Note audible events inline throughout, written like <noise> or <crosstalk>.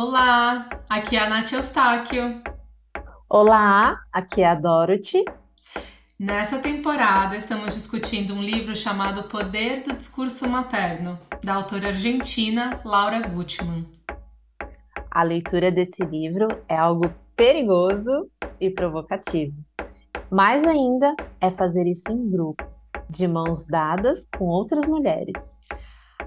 Olá, aqui é a Nath Eustáquio. Olá, aqui é a Dorothy. Nessa temporada estamos discutindo um livro chamado Poder do Discurso Materno, da autora argentina Laura Gutman. A leitura desse livro é algo perigoso e provocativo. Mais ainda é fazer isso em grupo, de mãos dadas com outras mulheres.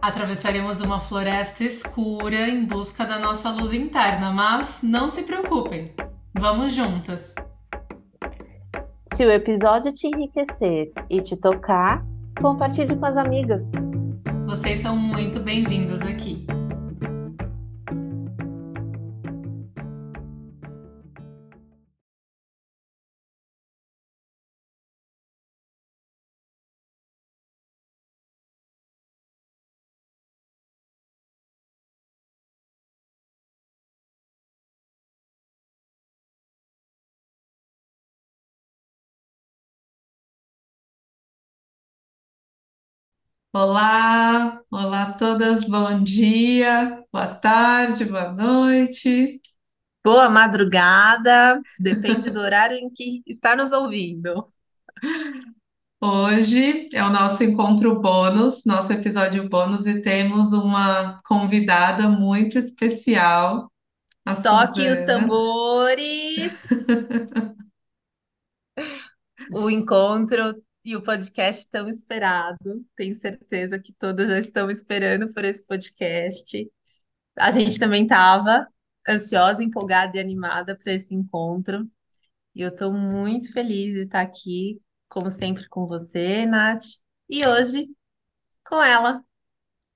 Atravessaremos uma floresta escura em busca da nossa luz interna, mas não se preocupem, vamos juntas! Se o episódio te enriquecer e te tocar, compartilhe com as amigas. Vocês são muito bem-vindas aqui. Olá, olá a todas, bom dia, boa tarde, boa noite. Boa madrugada, depende do horário em que está nos ouvindo. Hoje é o nosso encontro bônus, nosso episódio bônus, e temos uma convidada muito especial, a Toque os Suzana. tambores. <laughs> O encontro e o podcast tão esperado. Tenho certeza que todas já estão esperando por esse podcast. A gente também estava ansiosa, empolgada e animada para esse encontro. E eu estou muito feliz de estar aqui, como sempre, com você, Nath. E hoje, com ela,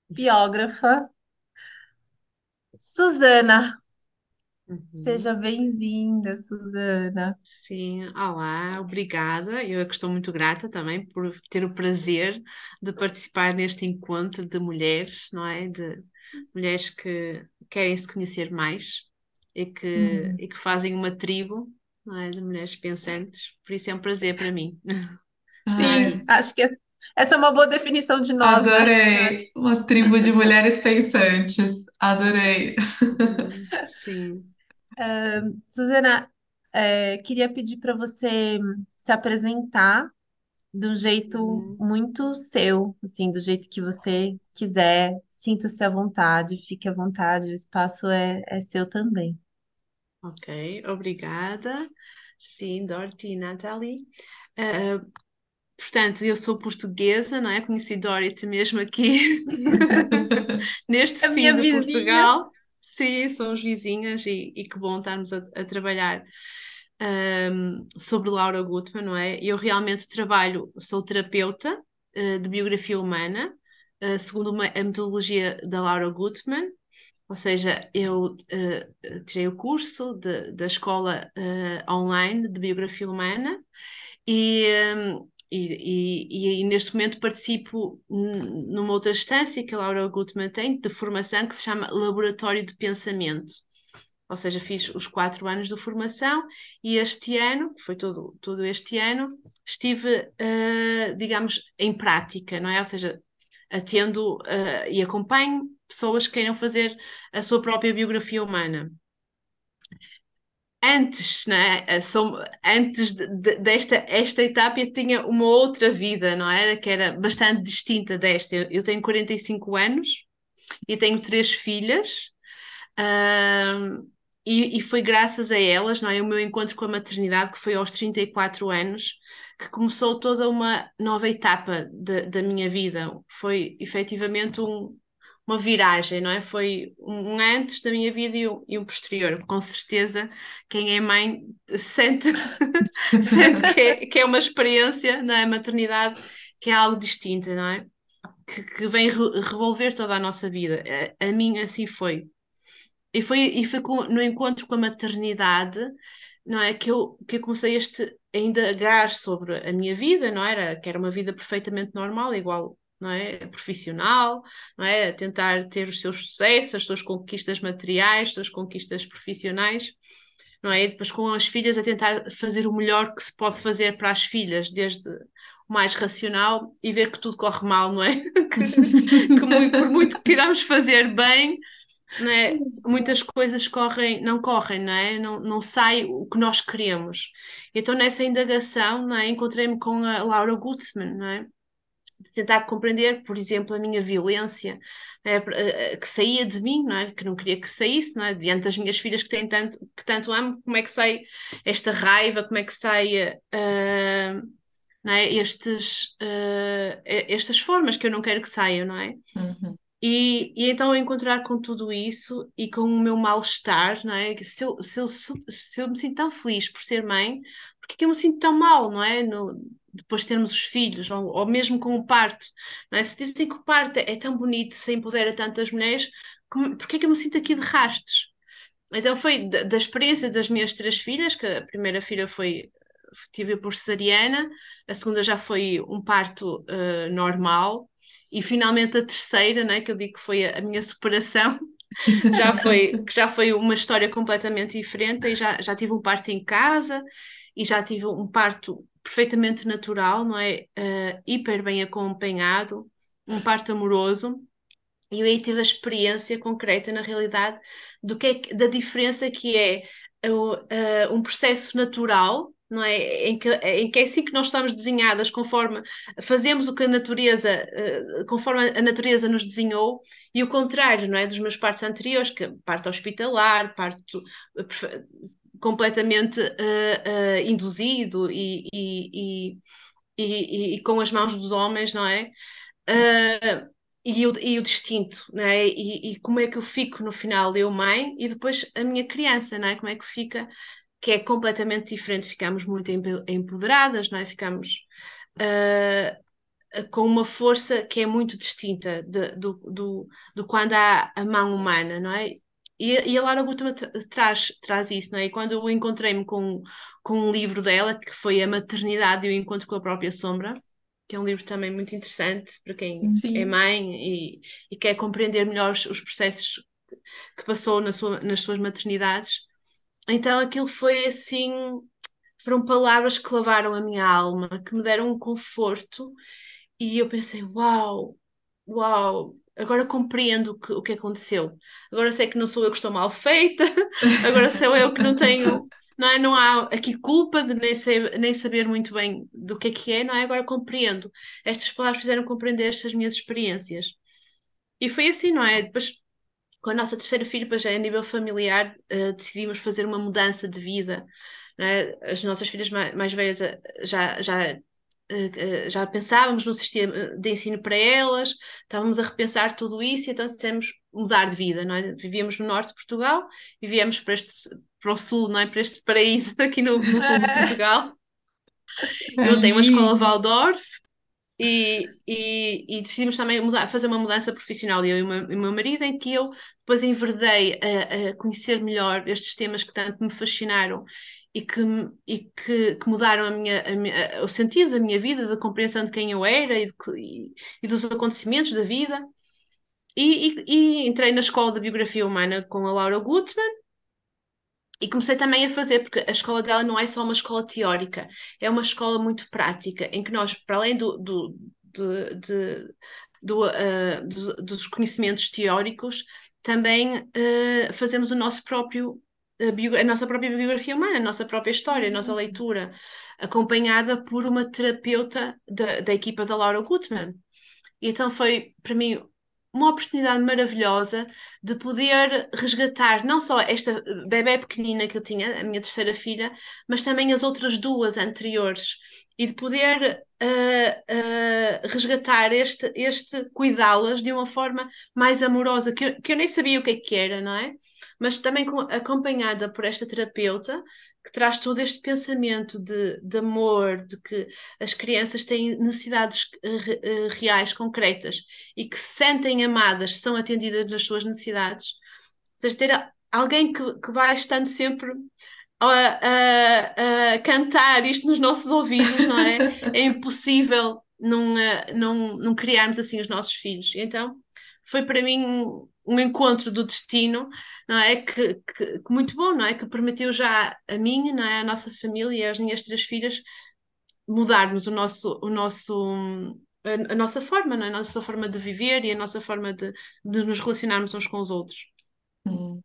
biógrafa, Suzana. Seja Uhum. bem-vinda, Suzana. Sim, olá, obrigada. Eu é que estou muito grata também por ter o prazer de participar neste encontro de mulheres, não é? De mulheres que querem se conhecer mais e que, Uhum. e que fazem uma tribo, não é? De mulheres pensantes. Por isso é um prazer para mim. <laughs> Sim, acho que essa é uma boa definição de nós, né, adorei, uma tribo de mulheres pensantes, adorei. Uhum, <laughs> Suzana, é, queria pedir para você se apresentar de um jeito Uhum. muito seu, assim, do jeito que você quiser. Sinta-se à vontade, fique à vontade, o espaço é, é seu também. Ok, obrigada. Sim, Dorothy e Nathalie. Ah, Portanto, eu sou portuguesa, não é? Conheci Dorothy mesmo aqui, <laughs> <laughs> neste A minha fim de vizinha. Portugal. Sim, somos vizinhas e, e que bom estarmos a, a trabalhar ahm, sobre Laura Gutman, não é? Eu realmente trabalho, sou terapeuta eh, de biografia humana, eh, segundo uma- a metodologia da Laura Gutman, ou seja, eu eh, tirei o curso de- da escola online de biografia humana e, hum, e, e- e neste momento participo numa outra instância que a Laura Gutmann tem de formação que se chama Laboratório de Pensamento. Ou seja, fiz os quatro anos de formação e este ano, foi todo, todo este ano, estive, eh, digamos, em prática, não é? Ou seja, atendo, eh, e acompanho pessoas que queiram fazer a sua própria biografia humana antes, não é? Eh, Antes de- de- desta esta etapa eu tinha uma outra vida, não era? Que era bastante distinta desta. Eu, tenho 45 anos e tenho três filhas, e, e foi graças a elas, não é? O meu encontro com a maternidade, que foi aos 34 anos, que começou toda uma nova etapa da da minha vida. Foi efetivamente um, uma viragem, não é? Foi um antes da minha vida e um, e um posterior. Com certeza, quem é mãe <laughs> sente, <laughs> sente que é, que é uma experiência na maternidade que é algo distinto, não é? Que, que vem re- revolver toda a nossa vida. A, a mim assim foi. E foi, e foi com- no encontro com a maternidade, não é, que eu, que eu comecei este, a indagar sobre a minha vida, não era? Que era uma vida perfeitamente normal, igual, não é? Profissional, não é? Tentar ter os seus sucessos, as suas conquistas materiais, as suas conquistas profissionais, não é? E depois com as filhas a tentar fazer o melhor que se pode fazer para as filhas, desde o mais racional e ver que tudo corre mal, não é? <laughs> Que, que muito- por muito que queiramos fazer bem, é? muitas coisas correm, não correm, não é? Não, não sai o que nós queremos. Então, nessa indagação, é? encontrei-me com a Laura Gutzman? De tentar compreender, por exemplo, a minha violência, é, que saía de mim, não é? Que não queria que saísse, não é? Diante das minhas filhas que, têm tanto, que tanto amo, como é que sai esta raiva, como é que sai. Uh, não é? Estes, uh, estas formas que eu não quero que saiam, não é? Uhum. E, e, então encontrar com tudo isso e com o meu mal-estar, não é? Se eu, se, eu, se eu me sinto tão feliz por ser mãe, porque é que eu me sinto tão mal, não é? No, depois de termos os filhos, ou, ou, mesmo com o parto, não é? Se dizem que o parto é tão bonito, se empodera tantas mulheres, como, porque é que eu me sinto aqui de rastos? Então foi da, da experiência das minhas três filhas, que a primeira filha foi tive por cesariana, a segunda já foi um parto uh, normal, e finalmente a terceira, né, que eu digo que foi a, a minha superação, <laughs> já foi, que já foi uma história completamente diferente, e já, já tive um parto em casa, e já tive um parto perfeitamente natural, não é? Uh, hiper bem acompanhado, um parto amoroso, e eu aí tive a experiência concreta, na realidade, do que é, da diferença que é uh, um processo natural não é? Em que, em que é assim que nós estamos desenhadas conforme fazemos o que a natureza, uh, conforme a natureza nos desenhou, e o contrário, não é? Dos meus partos anteriores, que parto hospitalar, parto completamente uh, induzido e, e, e, e, com as mãos dos homens, não é? e, o, e o distinto, né? E, e, como é que eu fico no final, eu mãe, e depois a minha criança, não é? Como é que fica que é completamente diferente, ficamos muito empoderadas, não é? Ficamos uh, com uma força que é muito distinta de, do, do, do quando há a mão humana, não é? E, e a Lara Gutman traz, traz isso, não é? E quando eu encontrei-me com, com um livro dela, que foi A Maternidade e o Encontro com a Própria Sombra, que é um livro também muito interessante para quem Sim. é mãe e, e, quer compreender melhor os, os processos que passou na sua, nas suas maternidades. Então aquilo foi assim, foram palavras que lavaram a minha alma, que me deram um conforto, e eu pensei, uau, uau, agora compreendo o que, o que aconteceu. Agora sei que não sou eu que estou mal feita, <laughs> agora sou eu que não tenho, não é? Não há aqui culpa de nem, ser, nem saber muito bem do que é que é, não é? Agora compreendo. Estas palavras fizeram compreender estas minhas experiências. E foi assim, não é? Depois com a nossa terceira filha, já a nível familiar, uh, decidimos fazer uma mudança de vida. Né? As nossas filhas mais, mais velhas eh, já, já, já pensávamos no sistema de ensino para elas, estávamos a repensar tudo isso e então decidimos mudar de vida. Não é? Vivíamos no norte de Portugal e viemos para, este, para o sul, não é? para este paraíso <laughs> aqui no, no sul de Portugal. <laughs> Eu tenho uma escola Waldorf, e, e, e, decidimos também mudar, fazer uma mudança profissional, eu e o meu, meu marido, em que eu depois enverdei a, a, conhecer melhor estes temas que tanto me fascinaram e que, e que, que mudaram a minha, a minha, o sentido da minha vida, da compreensão de quem eu era e, de, e dos acontecimentos da vida. E, entrei na escola de biografia humana com a Laura Gutman, e comecei também a fazer, porque a escola dela não é só uma escola teórica, é uma escola muito prática, em que nós, para além do, do, de, de, do, uh, dos, dos, conhecimentos teóricos, também uh, fazemos o nosso próprio, a, a, nossa própria biografia humana, a nossa própria história, a nossa uhum. leitura, acompanhada por uma terapeuta da, da equipa da Laura Gutman. E então foi, para mim, uma oportunidade maravilhosa de poder resgatar não só esta bebé pequenina que eu tinha, a minha terceira filha, mas também as outras duas anteriores e de poder uh, uh, resgatar este, este cuidá-las de uma forma mais amorosa, que eu, que eu nem sabia o que, é que era, não é? Mas também com, acompanhada por esta terapeuta que traz todo este pensamento de, de amor, de que as crianças têm necessidades uh, reais, concretas, e que se sentem amadas, são atendidas nas suas necessidades. Ou seja, ter alguém que, que vai estando sempre a, a, a, cantar isto nos nossos ouvidos, não é? É impossível não, eh, não, não criarmos assim os nossos filhos. Então, foi para mim um encontro do destino, não é? Que, que, que, muito bom, não é? Que permitiu já a mim, não é? A nossa família e as minhas três filhas mudarmos o nosso, o nosso, a, nossa forma, não é? A nossa forma de viver e a nossa forma de, de nos relacionarmos uns com os outros. Hum.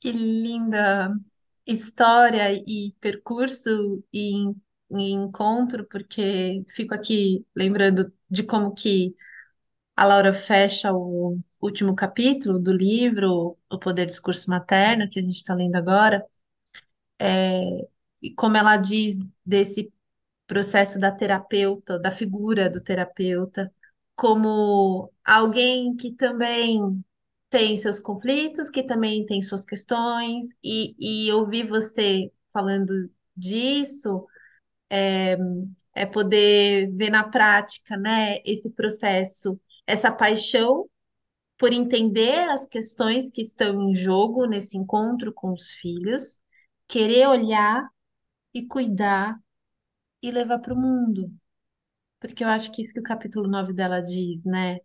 Que linda história e percurso e, e encontro, porque fico aqui lembrando de como que a Laura fecha o último capítulo do livro, O Poder do Discurso Materno, que a gente está lendo agora, e como ela diz desse processo da terapeuta, da figura do terapeuta, como alguém que também tem seus conflitos, que também tem suas questões, e, e ouvir você falando disso é, é poder ver na prática, né, esse processo, essa paixão por entender as questões que estão em jogo nesse encontro com os filhos, querer olhar e cuidar e levar para o mundo. Porque eu acho que isso que o capítulo 9 dela diz, né?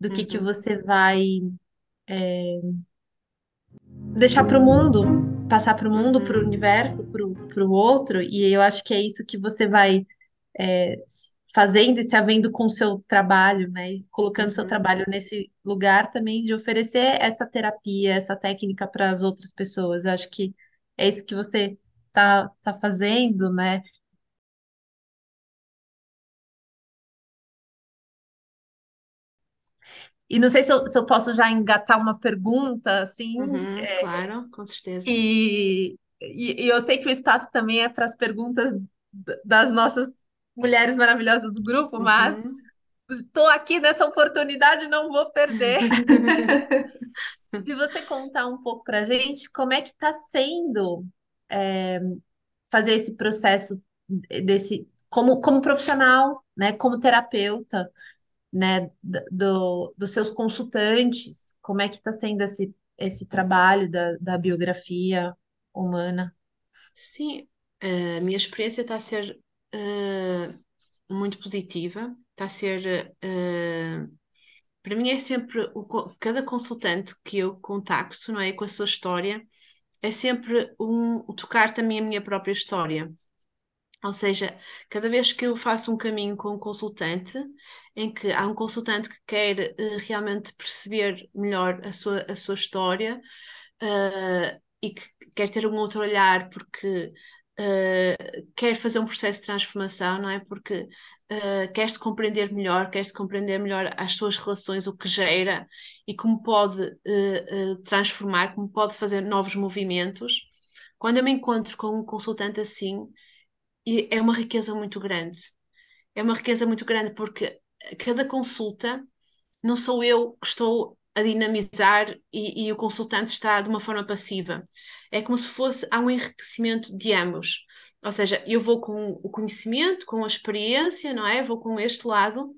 Do que que Uhum, você vai deixar para o mundo, passar para o mundo, para o uhum, universo, para o outro, e eu acho que é isso que você vai é, fazendo e se havendo com o seu trabalho, né? E colocando seu uhum. trabalho nesse lugar também de oferecer essa terapia, essa técnica para as outras pessoas. Eu acho que é isso que você tá, tá fazendo, né? E não sei se eu, se eu posso já engatar uma pergunta, assim, Uhum, claro, com certeza. E, e, e eu sei que o espaço também é para as perguntas das nossas mulheres maravilhosas do grupo, mas Uhum. estou aqui nessa oportunidade, não vou perder. <laughs> Se você contar um pouco para a gente, como é que está sendo é, fazer esse processo desse como, como profissional, né, como terapeuta, né, do, dos seus consultantes, como é que está sendo esse, esse trabalho da, da biografia humana? Sim, a minha experiência está a ser eh, muito positiva, está a ser, eh, para mim é sempre, o cada consultante que eu contacto, não é, com a sua história, é sempre um tocar também a minha própria história. Ou seja, cada vez que eu faço um caminho com um consultante, em que há um consultante que quer eh, realmente perceber melhor a sua, a sua história, eh, e que quer ter um outro olhar porque eh, quer fazer um processo de transformação, não é? Porque eh, quer se compreender melhor, quer se compreender melhor as suas relações, o que gera e como pode eh, transformar, como pode fazer novos movimentos. Quando eu me encontro com um consultante assim, é uma riqueza muito grande. É uma riqueza muito grande porque cada consulta não sou eu que estou a dinamizar e, e o consultante está de uma forma passiva. É como se fosse, há um enriquecimento de ambos. Ou seja, eu vou com o conhecimento, com a experiência, não é? Vou com este lado,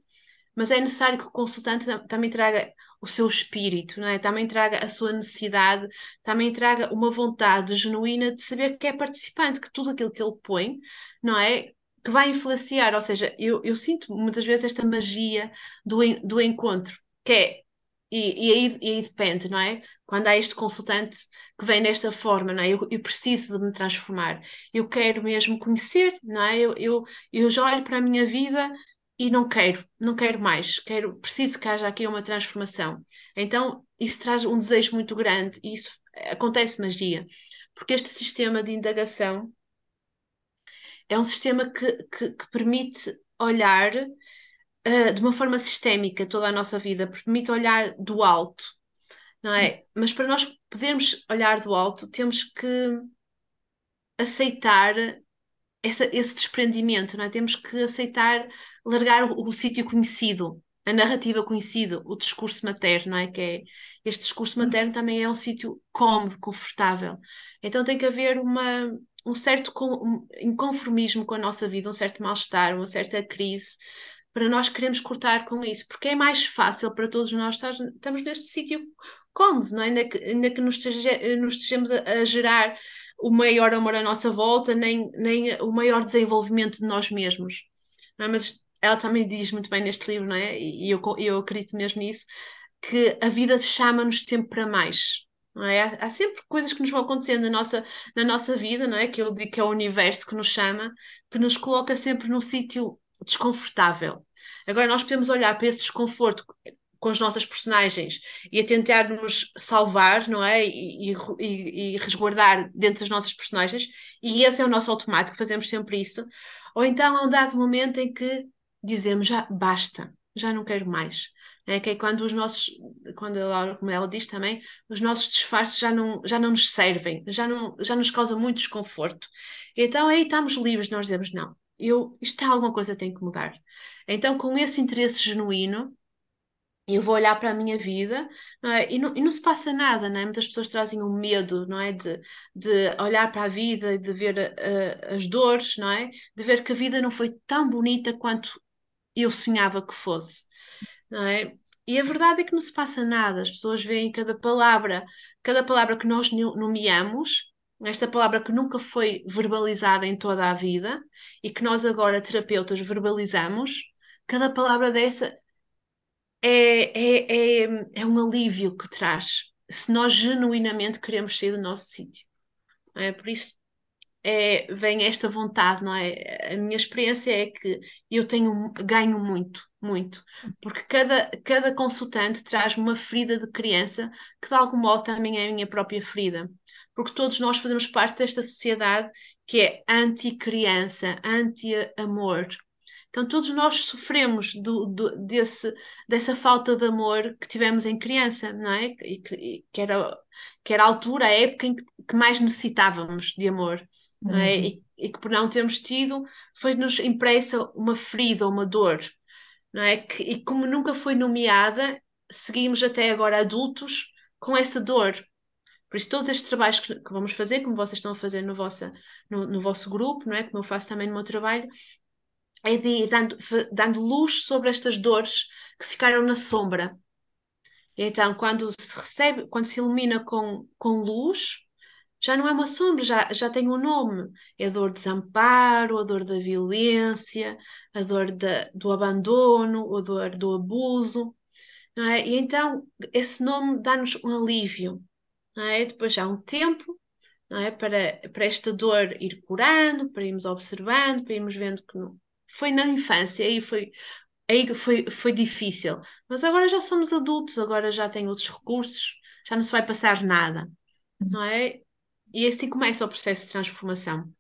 mas é necessário que o consultante tam- também traga o seu espírito, não é? Também traga a sua necessidade, também traga uma vontade genuína de saber que é participante, que tudo aquilo que ele põe, não é? Que vai influenciar, ou seja, eu, eu sinto muitas vezes esta magia do, do encontro, que é, e, e aí, e aí depende, não é? Quando há este consultante que vem desta forma, não é? Eu, eu preciso de me transformar, eu quero mesmo conhecer, não é? Eu, eu, eu já olho para a minha vida e não quero, não quero mais, quero, preciso que haja aqui uma transformação. Então, isso traz um desejo muito grande e isso acontece magia, porque este sistema de indagação é um sistema que, que, que permite olhar uh, de uma forma sistémica toda a nossa vida, permite olhar do alto, não é? Mas para nós podermos olhar do alto, temos que aceitar essa- esse desprendimento, não é? Temos que aceitar largar o, o sítio conhecido, a narrativa conhecida, o discurso materno, não é? Que é, este discurso materno também é um sítio cómodo, confortável. Então tem que haver uma, um certo con- inconformismo com a nossa vida, um certo mal-estar, uma certa crise, para nós queremos cortar com isso, porque é mais fácil para todos nós estar, estamos neste sítio cómodo, não é? Ainda que, ainda que nos, esteja- nos estejamos a, a gerar o maior amor à nossa volta, nem, nem o maior desenvolvimento de nós mesmos. É? Mas ela também diz muito bem neste livro, não é? E eu, eu acredito mesmo nisso, que a vida chama-nos sempre para mais. É? Há, há sempre coisas que nos vão acontecendo na nossa, na nossa vida, não é? Que eu digo que é o universo que nos chama, que nos coloca sempre num sítio desconfortável. Agora, nós podemos olhar para esse desconforto com as nossas personagens e a tentar nos salvar, não é? E, e, e, resguardar dentro das nossas personagens, e esse é o nosso automático, fazemos sempre isso. Ou então há um dado momento em que dizemos já basta, já não quero mais. É que é quando os nossos, quando ela, como ela diz também, os nossos disfarces já não, já não nos servem, já, não, já nos causam muito desconforto. Então aí estamos livres, nós dizemos, não, eu, isto é alguma coisa tem que mudar. Então, com esse interesse genuíno, eu vou olhar para a minha vida não é? e, não, e não se passa nada, não é? Muitas pessoas trazem um medo, não é? De, de olhar para a vida e de ver uh, as dores, não é? De ver que a vida não foi tão bonita quanto eu sonhava que fosse, não é? E a verdade é que não se passa nada, as pessoas veem cada palavra, cada palavra que nós nomeamos, esta palavra que nunca foi verbalizada em toda a vida e que nós agora, terapeutas, verbalizamos, cada palavra dessa é, é, é, é um alívio que traz, se nós genuinamente queremos sair do nosso sítio. É? Por isso é, vem esta vontade, não é? A minha experiência é que eu tenho, ganho muito, muito, porque cada, cada consultante traz uma ferida de criança que de algum modo também é a minha própria ferida. Porque todos nós fazemos parte desta sociedade que é anti-criança, anti-amor, então, todos nós sofremos do, do, desse, dessa falta de amor que tivemos em criança, não é? E que, que, era, que era a altura, a época em que, que mais necessitávamos de amor, uhum. não é? Uhum. E, e, que por não termos tido, foi-nos impressa uma ferida, uma dor, não é? Que, e como nunca foi nomeada, seguimos até agora adultos com essa dor. Por isso, todos estes trabalhos que, que vamos fazer, como vocês estão a fazer no, vossa, no, no vosso grupo, não é? Como eu faço também no meu trabalho, é de ir dando, dando luz sobre estas dores que ficaram na sombra. Então, quando se recebe, quando se ilumina com, com luz, já não é uma sombra, já, já tem um nome. É a dor do desamparo, a dor da violência, a dor da, do abandono, a dor do abuso. É? E então, esse nome dá-nos um alívio. É? Depois já há um tempo é? para, para esta dor ir curando, para irmos observando, para irmos vendo que não, foi na infância, aí foi, aí foi, foi difícil. Mas agora já somos adultos, agora já tem outros recursos, já não se vai passar nada, não é? E assim começa o processo de transformação.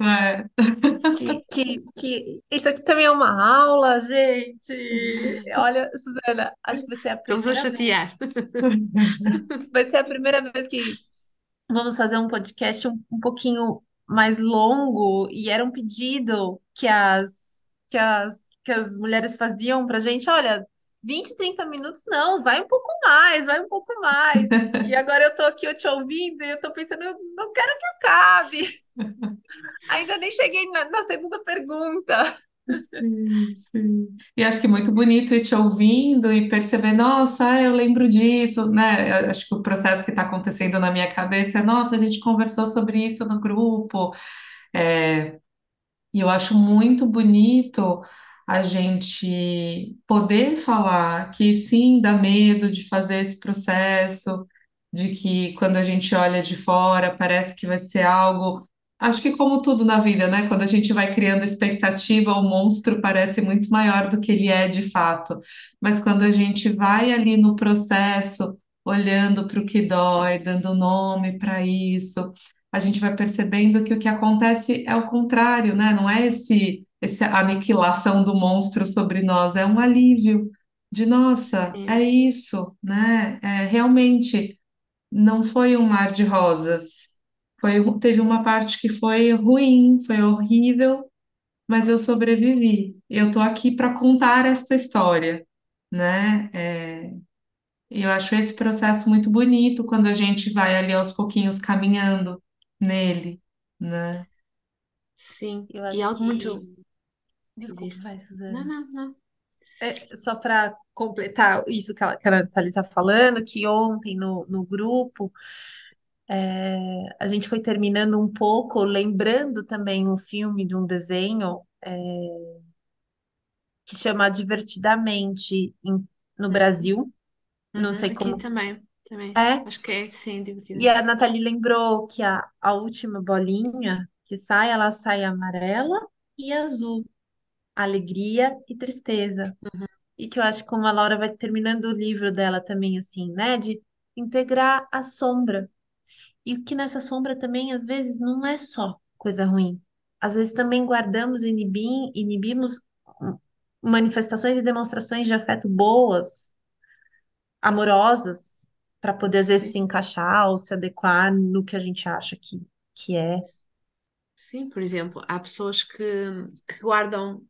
É. <laughs> Que, que, que isso aqui também é uma aula, gente. Olha, Suzana, acho que você é a Estamos a chatear. Vez, vai ser a primeira vez que vamos fazer um podcast um, um pouquinho mais longo e era um pedido que as, que as, que as mulheres faziam pra gente, olha, 20, 30 minutos não, vai um pouco mais, vai um pouco mais. E agora eu tô aqui eu te ouvindo e eu tô pensando, eu não quero que acabe. Ainda nem cheguei na, na segunda pergunta. Sim, sim. E acho que muito bonito ir te ouvindo e perceber, nossa, eu lembro disso, né? Acho que o processo que está acontecendo na minha cabeça é, nossa, a gente conversou sobre isso no grupo. É, e eu acho muito bonito a gente poder falar que sim, dá medo de fazer esse processo, de que quando a gente olha de fora parece que vai ser algo Acho que como tudo na vida, né? Quando a gente vai criando expectativa, o monstro parece muito maior do que ele é de fato. Mas quando a gente vai ali no processo, olhando para o que dói, dando nome para isso, a gente vai percebendo que o que acontece é o contrário, né? Não é esse, essa aniquilação do monstro sobre nós, é um alívio de nossa, Sim. é isso, né? É, realmente não foi um mar de rosas foi, teve uma parte que foi ruim, foi horrível, mas eu sobrevivi. Eu tô aqui para contar esta história, né? É, e eu acho esse processo muito bonito quando a gente vai ali aos pouquinhos caminhando nele, né? Sim, Eu e acho algo que. muito. Desculpa, vai, Não, Suzana. não, não. É, só para completar isso que a, que a Nathalie está falando, que ontem no, no grupo é, a gente foi terminando um pouco, lembrando também um filme de um desenho é, que chama Divertidamente em- no Brasil. Não Uhum, sei aqui como também, também. é. Acho que é, sim, E a. Nathalie lembrou que a, a última bolinha que sai, ela sai amarela e azul. alegria e tristeza. Uhum. E que eu acho que como a Laura vai terminando o livro dela também assim, né, de integrar a sombra. E que nessa sombra também às vezes não é só coisa ruim. Às vezes também guardamos, inibim, inibimos manifestações e demonstrações de afeto boas, amorosas, para poder às vezes se encaixar ou se adequar no que a gente acha que, que é. Sim, por exemplo, há pessoas que, que guardam,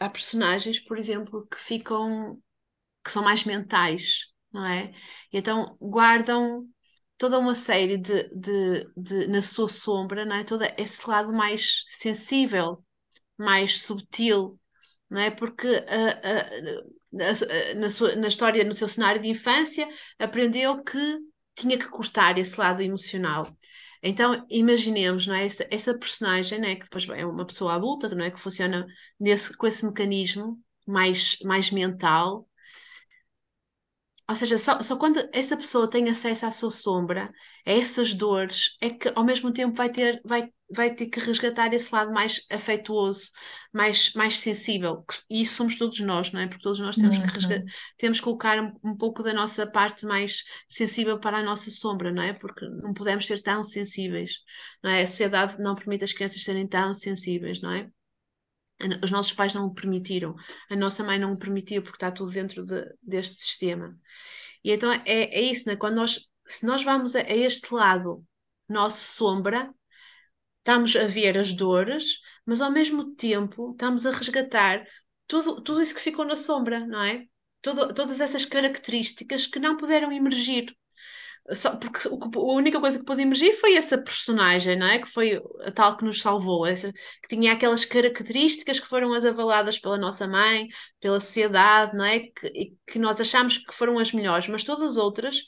há personagens, por exemplo, que ficam, que são mais mentais, não é? Então guardam toda uma série de, de, de, na sua sombra, não é? Todo esse lado mais sensível, mais subtil, não é? Porque ah, ah, na, na sua, na história, no seu cenário de infância, aprendeu que tinha que cortar esse lado emocional. Então, imaginemos, não é? Essa, essa personagem, não é? Que depois é uma pessoa adulta, não é? Que funciona nesse, com esse mecanismo mais, mais mental. Ou seja, só, só quando essa pessoa tem acesso à sua sombra, a essas dores, é que ao mesmo tempo vai ter, vai, vai ter que resgatar esse lado mais afetuoso, mais, mais sensível. E isso somos todos nós, não é? Porque todos nós temos que, resga- Uhum. temos que colocar um, um pouco da nossa parte mais sensível para a nossa sombra, não é? Porque não podemos ser tão sensíveis, não é? A sociedade não permite as crianças serem tão sensíveis, não é? Os nossos pais não o permitiram, a nossa mãe não o permitiu, porque está tudo dentro de- deste sistema. E então é, é isso, né? Quando nós, se nós vamos a, a este lado, nosso sombra, estamos a ver as dores, mas ao mesmo tempo estamos a resgatar tudo, tudo isso que ficou na sombra, não é? Todo, todas essas características que não puderam emergir. Só porque o a única coisa que pôde emergir foi essa personagem, não é? Que foi a tal que nos salvou, essa, que tinha aquelas características que foram as avaladas pela nossa mãe, pela sociedade, não é? Que, que nós achamos que foram as melhores, mas todas as outras,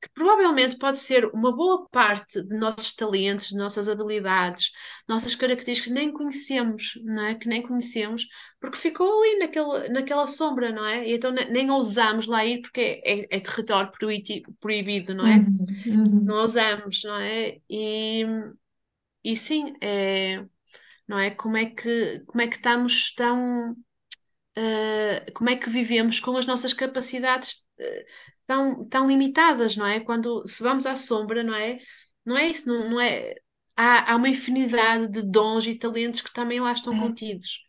que provavelmente pode ser uma boa parte de nossos talentos, de nossas habilidades, nossas características que nem conhecemos, não é? Que nem conhecemos, porque ficou ali naquele, naquela sombra, não é? E então ne- nem ousamos lá ir porque é, é território proibido, não é? Uhum. Uhum. Não ousamos, não é? E, e sim, é, não é? Como é que, como é que estamos tão, eh, como é que vivemos com as nossas capacidades eh, tão, tão limitadas, não é? Quando se vamos à sombra, não é? Não é isso, não, não é? Há, há uma infinidade de dons e talentos que também lá estão É, contidos.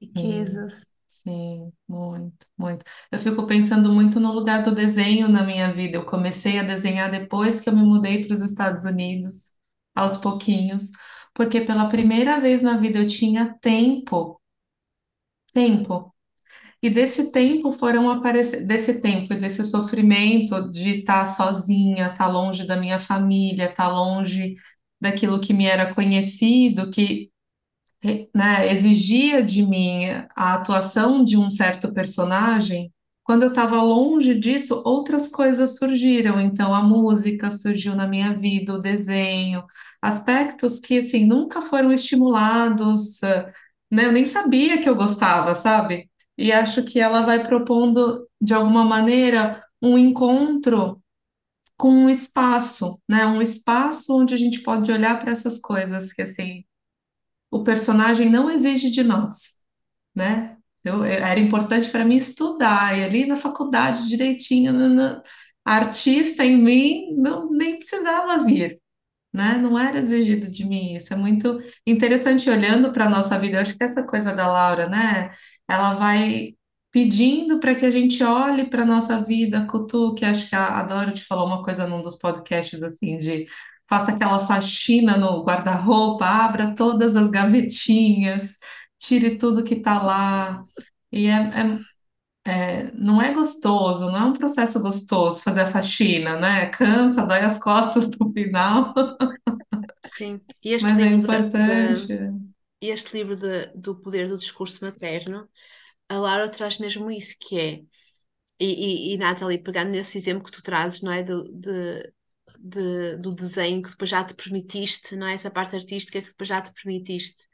Riquezas. sim, muito, muito. Eu fico pensando muito no lugar do desenho na minha vida. Eu comecei a desenhar depois que eu me mudei para os Estados Unidos, aos pouquinhos, porque pela primeira vez na vida eu tinha tempo, tempo. E desse tempo foram aparecer, desse tempo e desse sofrimento de estar sozinha, estar longe da minha família, estar longe daquilo que me era conhecido, que né, exigia de mim a atuação de um certo personagem, quando eu estava longe disso, outras coisas surgiram. Então, a música surgiu na minha vida, o desenho, aspectos que, assim, nunca foram estimulados, eh, né? Eu nem sabia que eu gostava, sabe? E acho que ela vai propondo, de alguma maneira, um encontro com um espaço, né? Um espaço onde a gente pode olhar para essas coisas que, assim, o personagem não exige de nós, né? Eu, eu- era importante para mim estudar, e ali na faculdade direitinho, na- na- artista em mim não, nem precisava vir, né? Não era exigido de mim isso. É muito interessante olhando para a nossa vida. Eu acho que essa coisa da Laura, né? Ela vai pedindo para que a gente olhe para a nossa vida, cutuque. Acho que a, a Dorothy falou uma coisa num dos podcasts assim, de faça aquela faxina no guarda-roupa, abra todas as gavetinhas, tire tudo que está lá. E é, é- é- não é gostoso, não é um processo gostoso fazer a faxina, né? Cansa, dói as costas no final. Sim. E este Mas é livro de, importante. de- este livro de- do poder do discurso materno, a Laura traz mesmo isso, que é, e, e, e Nathalie, pegando nesse exemplo que tu trazes, não é, do, de, de- do desenho que depois já te permitiste, não é, essa parte artística que depois já te permitiste.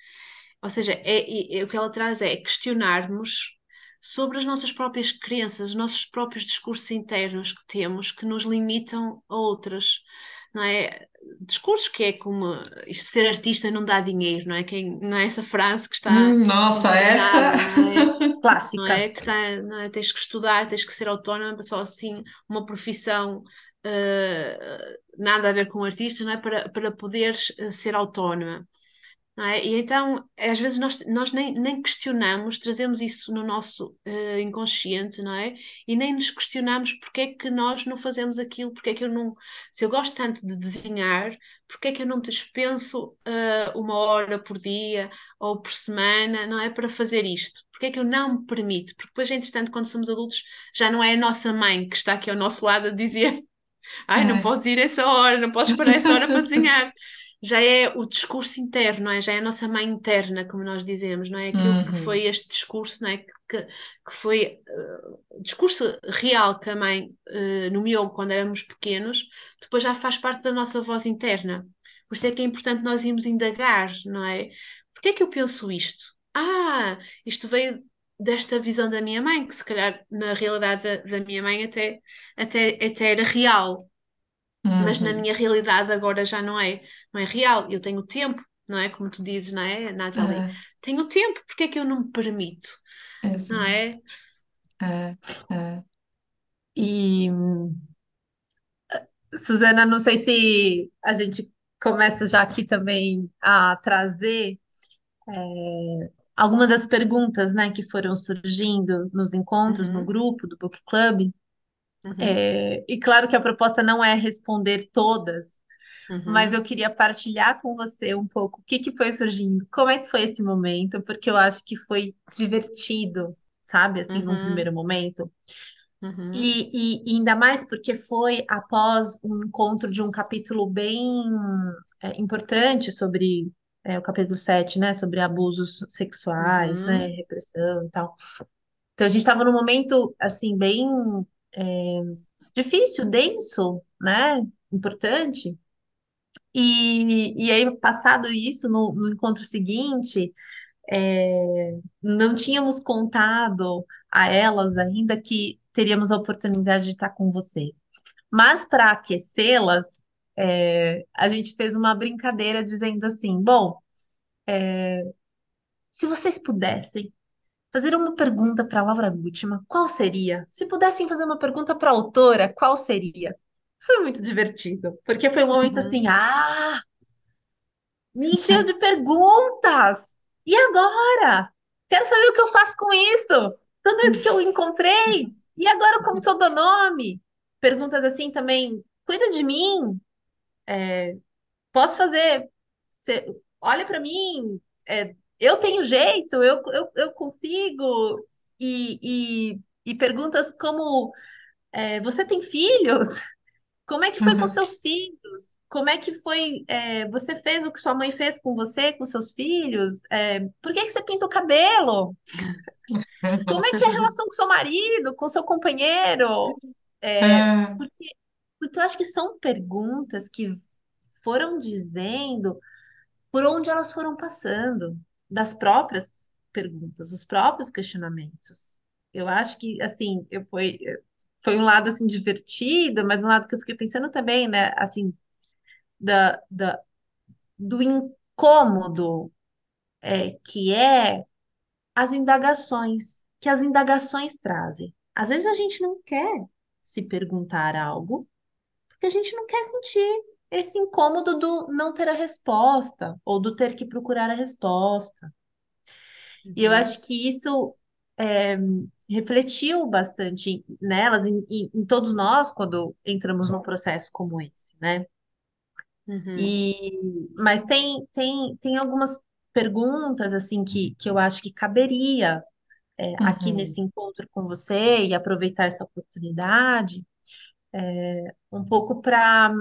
Ou seja, é, é- o que ela traz é questionarmos sobre as nossas próprias crenças, os nossos próprios discursos internos que temos, que nos limitam a outras. Não é? Discursos que é como isto ser artista não dá dinheiro, não é? Quem, não é essa frase que está Hum, nossa, essa. não é? <laughs> Não Clássica. é? Que está, não é? Tens que estudar, tens que ser autónoma, só assim uma profissão eh, nada a ver com artista, não é? Para, para poderes eh, ser autónoma. Não é? E então, às vezes, nós, nós nem, nem questionamos, trazemos isso no nosso eh, inconsciente, não é? E nem nos questionamos porque é que nós não fazemos aquilo, porque é que eu não. Se eu gosto tanto de desenhar, porque é que eu não dispenso eh, uma hora por dia ou por semana, não é? Para fazer isto? Porque é que eu não me permito? Porque depois, entretanto, quando somos adultos, já não é a nossa mãe que está aqui ao nosso lado a dizer. <laughs> Ai, não É. podes ir essa hora, não podes parar essa hora para desenhar. Já é o discurso interno, não é? Já é a nossa mãe interna, como nós dizemos, não é? Aquilo que Uhum. foi este discurso, não é? Que, que, que foi o discurso real que a mãe eh, nomeou quando éramos pequenos, depois já faz parte da nossa voz interna. Por isso é que é importante nós irmos indagar, não é? Porquê é que eu penso isto? Ah, isto veio desta visão da minha mãe, que se calhar na realidade da, da minha mãe até, até, até era real, mas na Uhum. minha realidade agora já não é, não é real. Eu tenho tempo, não é? Como tu dizes, não é, Nathalie? É, Tenho tempo, porque é que eu não me permito, não exato. é? É, é. E, Suzana, não sei se a gente começa já aqui também a trazer algumas das perguntas, né, que foram surgindo nos encontros no Uhum, grupo do Book Club. Uhum, É, e claro que a proposta não é responder todas, mas uhum, eu queria partilhar com você um pouco o que que foi surgindo, como é que foi esse momento, porque eu acho que foi divertido, sabe, assim, num uhum, primeiro momento. uhum, E, e- e ainda mais porque foi após um encontro de um capítulo bem é, importante sobre é, o capítulo 7, né? Sobre abusos sexuais, né? uhum, Repressão e tal. Então a gente estava num momento assim bem é, difícil, denso, né? Importante. E, e aí, passado isso, no, no encontro seguinte, é, não tínhamos contado a elas ainda que teríamos a oportunidade de estar com você. Mas para aquecê-las, é, a gente fez uma brincadeira dizendo assim: bom, se vocês pudessem fazer uma pergunta para Laura Gutmann, qual seria? Se pudessem fazer uma pergunta para a autora, qual seria? Foi muito divertido, porque foi um momento uhum, assim: ah, me encheu de perguntas! E agora? Quero saber o que eu faço com isso! Tudo isso que eu <laughs> encontrei! E agora como que eu dou nome? Perguntas assim também: cuida de mim! Posso fazer Você olha para mim, é, eu tenho jeito, eu, eu, eu consigo. E, e, e perguntas como: é, você tem filhos? Como é que foi com Uhum. seus filhos? Como é que foi? é, você fez o que sua mãe fez com você, com seus filhos? É, por que que você pinta o cabelo? Como é que é a relação com seu marido, com seu companheiro? É, <laughs> É, porque, porque eu acho que são perguntas que foram dizendo por onde elas foram passando, das próprias perguntas, os próprios questionamentos. Eu acho que, assim, eu foi, foi um lado, assim, divertido, mas um lado que eu fiquei pensando também, né, assim, da, da, do incômodo é, que é as indagações, que as indagações trazem. Às vezes a gente não quer se perguntar algo, porque a gente não quer sentir esse incômodo do não ter a resposta, ou do ter que procurar a resposta. E eu uhum, acho que isso é, refletiu bastante nelas, em, em- em todos nós, quando entramos num processo como esse, né? uhum, E, mas tem, tem, tem algumas perguntas, assim, que, que eu acho que caberia, é, aqui uhum, nesse encontro com você e aproveitar essa oportunidade, um pouco para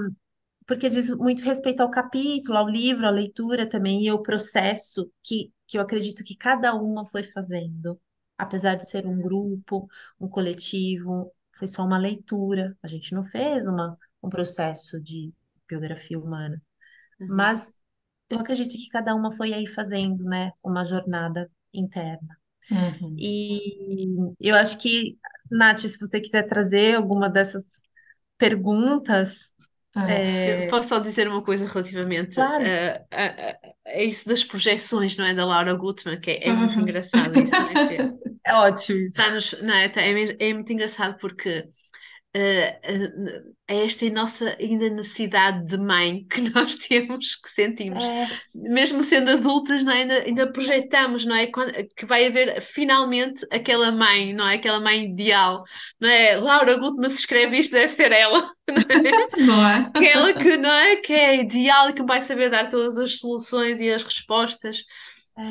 porque diz muito respeito ao capítulo, ao livro, à leitura também, e ao processo que, que eu acredito que cada uma foi fazendo. Apesar de ser um grupo, um coletivo, foi só uma leitura. A gente não fez uma, um processo de biografia humana. uhum, Mas eu acredito que cada uma foi aí fazendo, né, uma jornada interna. uhum. E eu acho que, Nath, se você quiser trazer alguma dessas perguntas, É, posso <laughs> só dizer uma coisa relativamente claro. a, a, a- isso das projeções, não é? Da Laura Gutman, que é, é muito <laughs> engraçado isso, não é? Que É ótimo isso. está-nos, não é? Tá- é, é muito engraçado porque é esta nossa ainda necessidade de mãe que <laughs> nós temos, que sentimos, É, mesmo sendo adultas, não é? Ainda, ainda projetamos, não é? Quando- que vai haver finalmente aquela mãe, não é? Aquela mãe ideal, não é? Laura Gutman se escreve isto, deve ser ela, <laughs> não é? <laughs> Não é? Aquela que, não é? Que é ideal e que vai saber dar todas as soluções e as respostas,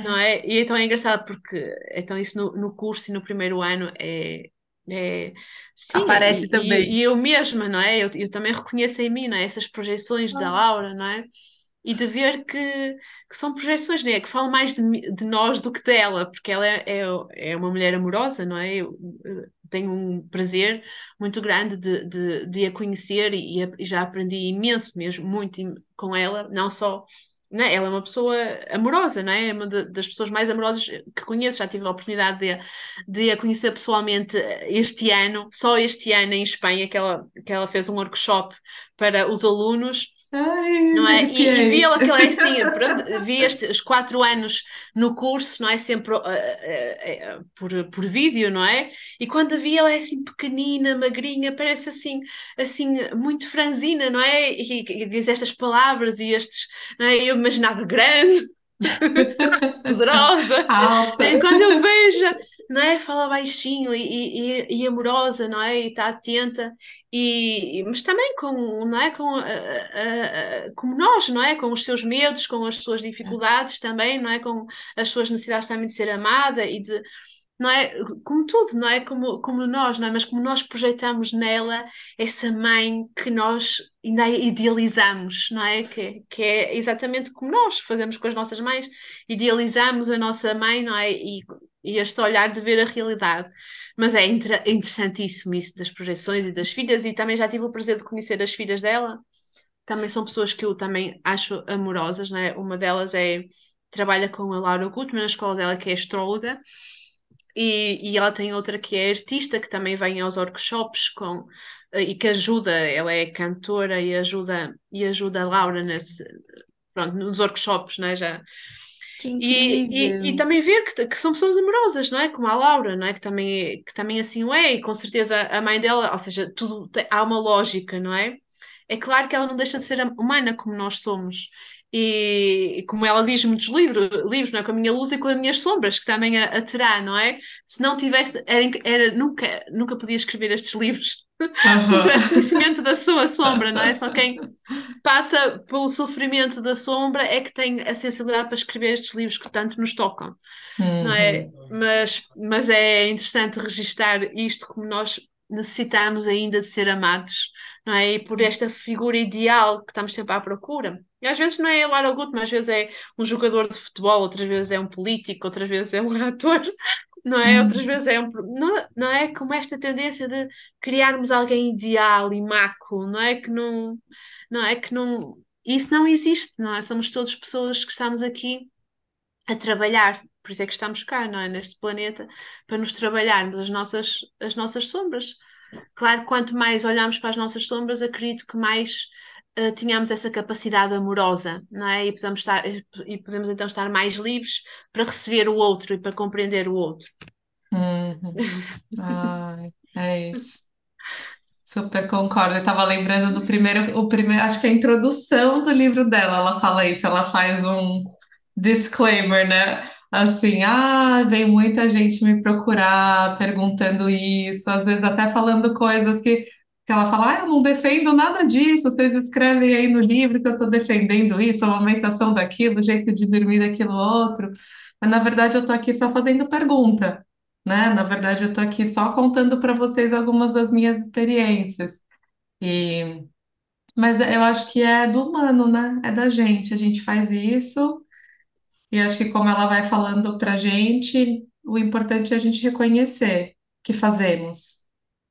não é, é? E então é engraçado porque então isso no, no curso e no primeiro ano é, é sim, aparece e, e, também. e eu mesma, não é? Eu, eu também reconheço em mim, não é? Essas projeções da Laura, não é? E de ver que, que são projeções, não é? Que falam mais de, de nós do que dela, porque ela é, é, é uma mulher amorosa, não é? Eu, tenho um prazer muito grande de, de, de a conhecer e, e já aprendi imenso mesmo, muito com ela, não só não é? Ela é uma pessoa amorosa, não é? É uma da- das pessoas mais amorosas que conheço. Já tive a oportunidade de, de a conhecer pessoalmente este ano, só este ano em Espanha, que ela, que ela fez um workshop para os alunos Ai, não é? E, e vi arrepiei. ela que ela é assim, pronto, vi estes quatro anos no curso, não é? Sempre uh, uh, uh, por, por vídeo, não é? E quando a vi ela é assim pequenina, magrinha, parece assim, assim muito franzina, não é? E, e diz estas palavras e estes, não é? Eu imaginava grande, <laughs> poderosa. <laughs> Alta. E quando eu vejo, não é? Fala baixinho e, e, e amorosa, não é? E está atenta, e, mas também com, não é? Com, a- a- a- como nós, não é? Com os seus medos, com as suas dificuldades também, não é? Com as suas necessidades também de ser amada e de, não é? Como tudo, não é? Como, como nós, não é? Mas como nós projetamos nela essa mãe que nós ainda idealizamos, não é? Que, que é exatamente como nós fazemos com as nossas mães, idealizamos a nossa mãe, não é? E, e este olhar de ver a realidade. Mas é inter- interessantíssimo isso das projeções e das filhas, e também já tive o prazer de conhecer as filhas dela. Também são pessoas que eu também acho amorosas, não é? Uma delas é trabalha com a Laura Gutmann na escola dela, que é astróloga, e, e ela tem outra que é artista, que também vem aos workshops com, eh, e que ajuda, ela é cantora e ajuda, e ajuda a Laura nesse, pronto, nos workshops, né, já. E, e, e também ver que, que são pessoas amorosas, não é? Como a Laura, não é? Que também, que também assim o é, e com certeza a mãe dela, ou seja, tudo tem- há uma lógica, não é? É claro que ela não deixa de ser humana como nós somos. E como ela diz muitos livros, livros, não é? Com a minha luz e com as minhas sombras, que também a, a terá, não é? Se não tivesse, era, era, nunca, nunca podia escrever estes livros. <laughs> Se não tivesse conhecimento da sua sombra, não é? Só quem <laughs> passa pelo sofrimento da sombra é que tem a sensibilidade para escrever estes livros que tanto nos tocam, não é? Uhum. Mas, mas é interessante registar isto como nós necessitamos ainda de ser amados, não é? E por esta figura ideal que estamos sempre à procura. E às vezes não é a Lara Gutmann, às vezes é um jogador de futebol, outras vezes é um político, outras vezes é um <laughs> ator, não é? Outras Uhum. vezes é um... Não, não é como esta tendência de criarmos alguém ideal e maco, não é? Que não não é que não, isso não existe, não é? Somos todas pessoas que estamos aqui a trabalhar, por isso é que estamos cá, não é? Neste planeta, para nos trabalharmos as nossas, as nossas sombras. Claro, quanto mais olhamos para as nossas sombras, acredito que mais uh, tenhamos essa capacidade amorosa, não é? E podemos estar, e podemos então estar mais livres para receber o outro e para compreender o outro. Uhum. <laughs> Ai, é isso. Super concordo. Eu estava lembrando do primeiro, o primeiro, acho que a introdução do livro dela, ela fala isso, ela faz um disclaimer, né? Assim, ah, vem muita gente me procurar perguntando isso, às vezes até falando coisas que, que ela fala, ah, eu não defendo nada disso, vocês escrevem aí no livro que eu estou defendendo isso, a amamentação daquilo, o jeito de dormir daquilo outro. Mas na verdade eu estou aqui só fazendo pergunta né? Na verdade, eu tô aqui só contando para vocês algumas das minhas experiências. E... Mas eu acho que é do humano, né? É da gente. A gente faz isso e acho que como ela vai falando pra gente, o importante é a gente reconhecer que fazemos,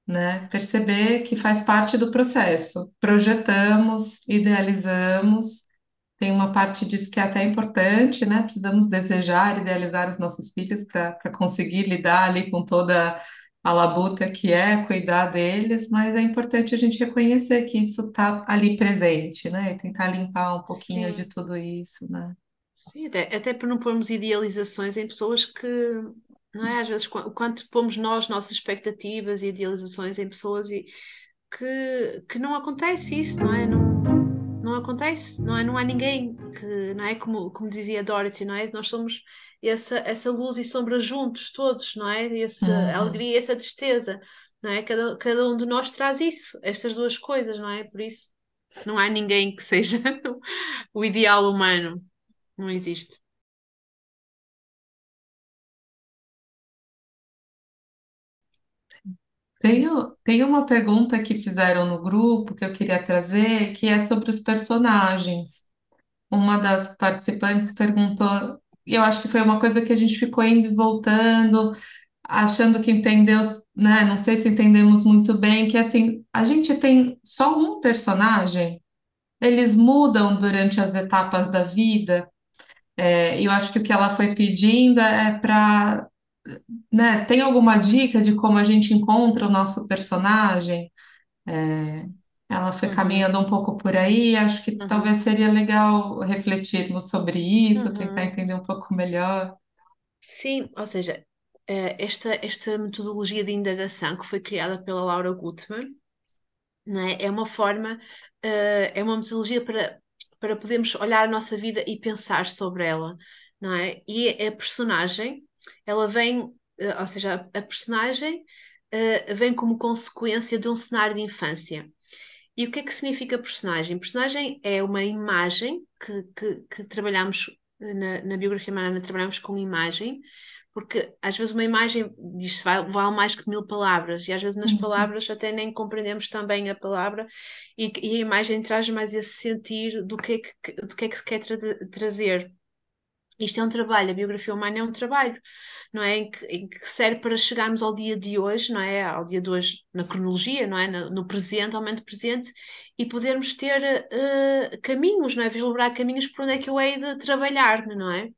né? Perceber que faz parte do processo. Projetamos, idealizamos. Tem uma parte disso que é até importante, né? Precisamos desejar, idealizar os nossos filhos para para conseguir lidar ali com toda a labuta que é cuidar deles, mas é importante a gente reconhecer que isso está ali presente, né? E tentar limpar um pouquinho de Sim, tudo isso, né? Sim, até, até para não pormos idealizações em pessoas que, não é? Às vezes, o quanto pomos nós, nossas expectativas e idealizações em pessoas e que, que não acontece isso, não é? Não, não acontece, não é? Não há ninguém que, não é? Como, como dizia Dorothy, não é? Nós somos essa, essa luz e sombra juntos, todos, não é? Essa Uhum. alegria e essa tristeza, não é? Cada, cada um de nós traz isso, estas duas coisas, não é? Por isso, não há ninguém que seja <laughs> o ideal humano, não existe. Tenho, tem uma pergunta que fizeram no grupo que eu queria trazer, que é sobre os personagens. Uma das participantes perguntou, e eu acho que foi uma coisa que a gente ficou indo e voltando, achando que entendeu, né? Não sei se entendemos muito bem, que assim, a gente tem só um personagem, eles mudam durante as etapas da vida. É, eu acho que o que ela foi pedindo é para, né? Tem alguma dica de como a gente encontra o nosso personagem? É, ela foi Uhum, caminhando um pouco por aí, acho que uhum, talvez seria legal refletirmos sobre isso, tentar uhum. entender um pouco melhor. Sim, ou seja, eh, esta, esta metodologia de indagação que foi criada pela Laura Gutman, não é? É uma forma, eh, é uma metodologia para, para podermos olhar a nossa vida e pensar sobre ela, não é? E a personagem, ela vem, eh, ou seja, a, personagem, eh, vem como consequência de um cenário de infância. E o que é que significa personagem? Personagem é uma imagem que, que, que trabalhamos eh, na, na biografia humana, trabalhamos com imagem, porque às vezes uma imagem diz vale, vale mais que mil palavras, e às vezes nas Uhum. palavras até nem compreendemos também a palavra, e, e a imagem traz mais esse sentir do que é que, do que, é que se quer tra trazer. Isto é um trabalho, a biografia humana é um trabalho, não é? Em que, em que serve para chegarmos ao dia de hoje, não é? Ao dia de hoje, na cronologia, não é? No, no presente, ao momento presente, e podermos ter eh, caminhos, não é? Vislumbrar caminhos por onde é que eu hei de trabalhar, não é?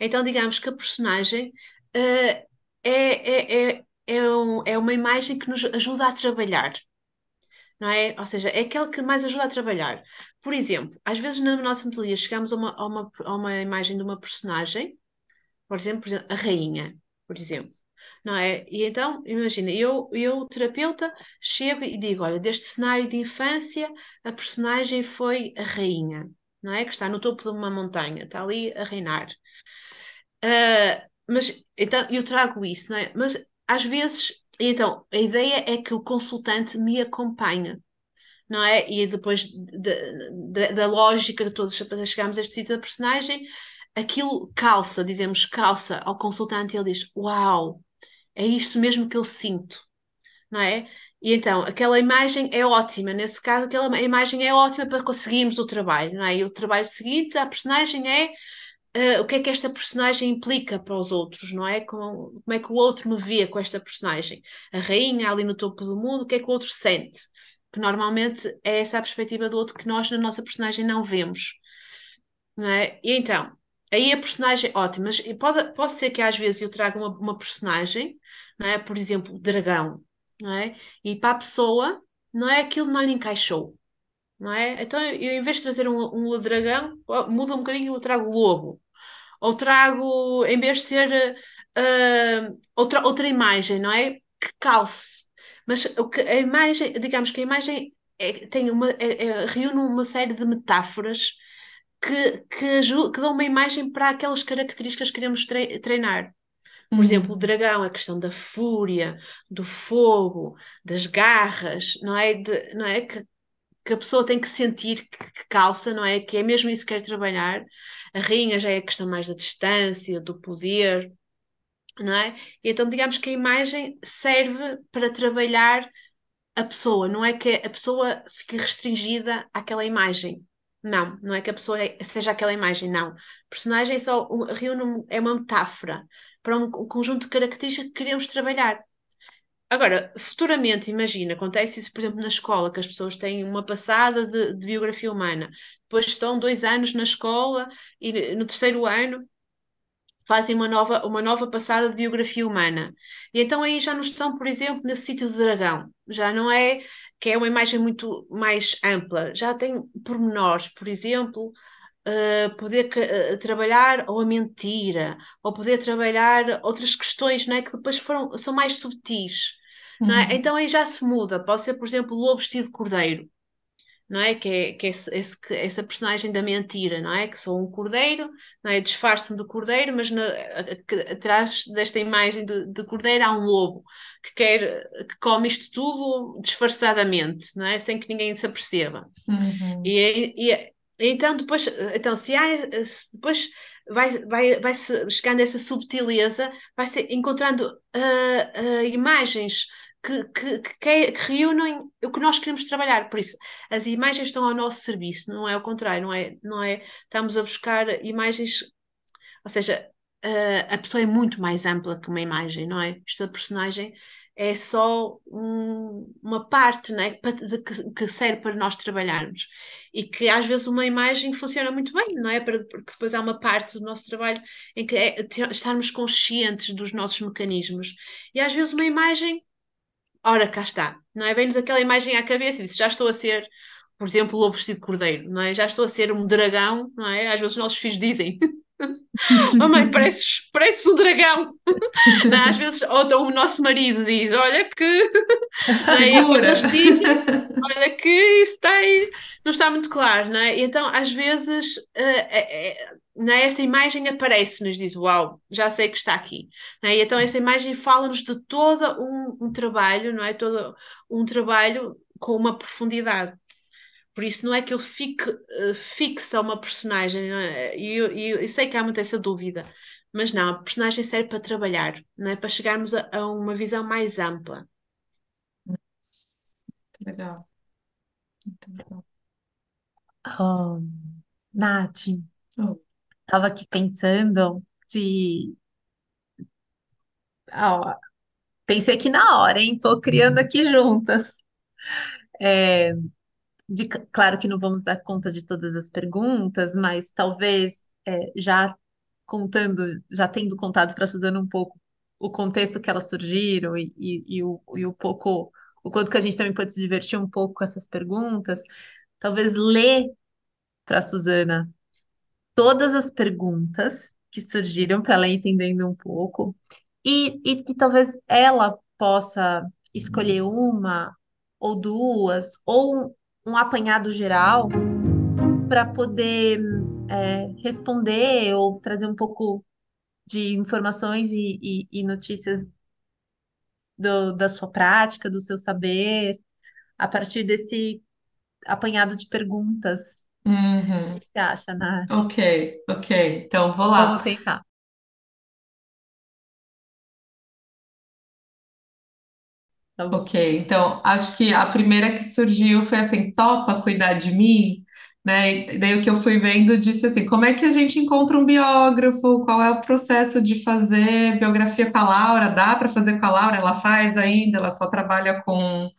Então, digamos que a personagem eh, é, é, é, é, um- é uma imagem que nos ajuda a trabalhar, não é? Ou seja, é aquele que mais ajuda a trabalhar. Por exemplo, às vezes na nossa metodologia chegamos a uma, a uma, a uma imagem de uma personagem por exemplo, por exemplo, a rainha, por exemplo. Não é? E então, imagina, eu, eu, terapeuta, chego e digo: olha, deste cenário de infância, a personagem foi a rainha, não é? Que está no topo de uma montanha, está ali a reinar. Ah, mas então eu trago isso, não é? Mas às vezes, então, a ideia é que o consultante me acompanhe, não é? E depois de- de- da lógica de todos para chegarmos a este sítio da personagem, aquilo calça, dizemos calça ao consultante e ele diz: Uau, é isto mesmo que eu sinto, não é? E então, aquela imagem é ótima, nesse caso, aquela imagem é ótima para conseguirmos o trabalho, não é? E o trabalho seguinte, a personagem é eh, o que é que esta personagem implica para os outros, não é? Como, como é que o outro me vê com esta personagem? A rainha ali no topo do mundo, o que é que o outro sente? Que normalmente é essa a perspectiva do outro que nós na nossa personagem não vemos não é? E então, aí a personagem, ótima, mas pode, pode ser que às vezes eu traga uma, uma personagem, não é? Por exemplo, dragão, não é? E para a pessoa, não é? Aquilo não lhe encaixou, não é? Então, eu, em vez de trazer um, um dragão, muda um bocadinho, eu trago lobo. Ou trago, em vez de ser ah, outra, outra imagem, não é? Que calce. Mas o que, a imagem, digamos que a imagem é- tem uma, é- é- reúne uma série de metáforas que, que, aju- que dão uma imagem para aquelas características que queremos tre- treinar. Por exemplo, o Uhum. dragão, a questão da fúria, do fogo, das garras, não é? De- não é? Que, que a pessoa tem que sentir que, que calça, não é? Que é mesmo isso que quer trabalhar. A rainha já é a questão mais da distância, do poder, não é? E então, digamos que a imagem serve para trabalhar a pessoa, não é que a pessoa fique restringida àquela imagem. Não, não é que a pessoa é- seja aquela imagem, não. Personagem é só um, reúne é uma metáfora para um, um conjunto de características que queremos trabalhar. Agora, futuramente, imagina, acontece isso, por exemplo, na escola, que as pessoas têm uma passada de, de biografia humana, depois estão dois anos na escola e no terceiro ano fazem uma nova, uma nova passada de biografia humana. E então aí já não estão, por exemplo, nesse sítio do dragão. Já não é que é uma imagem muito mais ampla. Já tem pormenores, por exemplo, uh, poder uh, trabalhar ou a mentira, ou poder trabalhar outras questões, não é? Que depois foram, são mais subtis. Não é? Uhum. Então aí já se muda. Pode ser, por exemplo, o lobo vestido de cordeiro não é? Que é, que é esse, esse, essa personagem da mentira, não é? Que sou um cordeiro, não é? Disfarço-me do cordeiro, mas na, atrás desta imagem de, de, cordeiro há um lobo que quer, que come isto tudo disfarçadamente, não é? Sem que ninguém se aperceba. Uhum. E, e, então depois, então se há, se depois vai, vai, vai chegando a essa subtileza, vai encontrando uh, uh, imagens que, que, que, que, reúnem o que nós queremos trabalhar. Por isso, as imagens estão ao nosso serviço, não é o contrário, não é, não é estamos a buscar imagens, ou seja, a, a pessoa é muito mais ampla que uma imagem, não é? Esta personagem é só um, uma parte né, que, que, serve para nós trabalharmos. E que às vezes uma imagem funciona muito bem, não é? Porque depois há uma parte do nosso trabalho em que é estarmos conscientes dos nossos mecanismos. E às vezes uma imagem ora, cá está, não é? Vem-nos aquela imagem à cabeça e diz, já estou a ser, por exemplo, o lobo vestido de cordeiro, não é? Já estou a ser um dragão, não é? Às vezes os nossos filhos dizem, <laughs> oh mãe, <laughs> pareces, pareces um dragão. <laughs> Não, às vezes, ou então o nosso marido diz, olha que, não é? olha que isso está aí, não está muito claro, não é? E então, às vezes, uh, é, é, não é? essa imagem aparece-nos, diz, uau, já sei que está aqui. Não é? E então essa imagem fala-nos de todo um, um, trabalho, não é? Todo um trabalho com uma profundidade. Por isso não é que ele fique uh, fixa uma personagem, é? e eu, eu, eu, sei que há muita essa dúvida, mas não, a personagem serve para trabalhar, não é? Para chegarmos a, a uma visão mais ampla. Legal. Muito legal. Oh, Nath, Oh. Estava aqui pensando de. Ah, pensei aqui na hora, hein? Tô criando aqui juntas. É, de- claro que não vamos dar conta de todas as perguntas, mas talvez é, já contando, já tendo contado para a Suzana um pouco o contexto que elas surgiram e, e, e o, e o pouco, o quanto que a gente também pode se divertir um pouco com essas perguntas, talvez ler para a Suzana todas as perguntas que surgiram para ela ir entendendo um pouco e, e que talvez ela possa escolher uma ou duas ou um, apanhado geral para poder é, responder ou trazer um pouco de informações e, e, e notícias do, da sua prática, do seu saber, a partir desse apanhado de perguntas. Uhum. O que você acha, Nath? Ok, ok. Então, vou lá. Vamos tentar. Tá bom. Ok, então acho que a primeira que surgiu foi assim, topa cuidar de mim, né? E daí o que eu fui vendo disse assim, como é que a gente encontra um biógrafo? Qual é o processo de fazer biografia com a Laura? Dá para fazer com a Laura? Ela faz ainda? Ela só trabalha com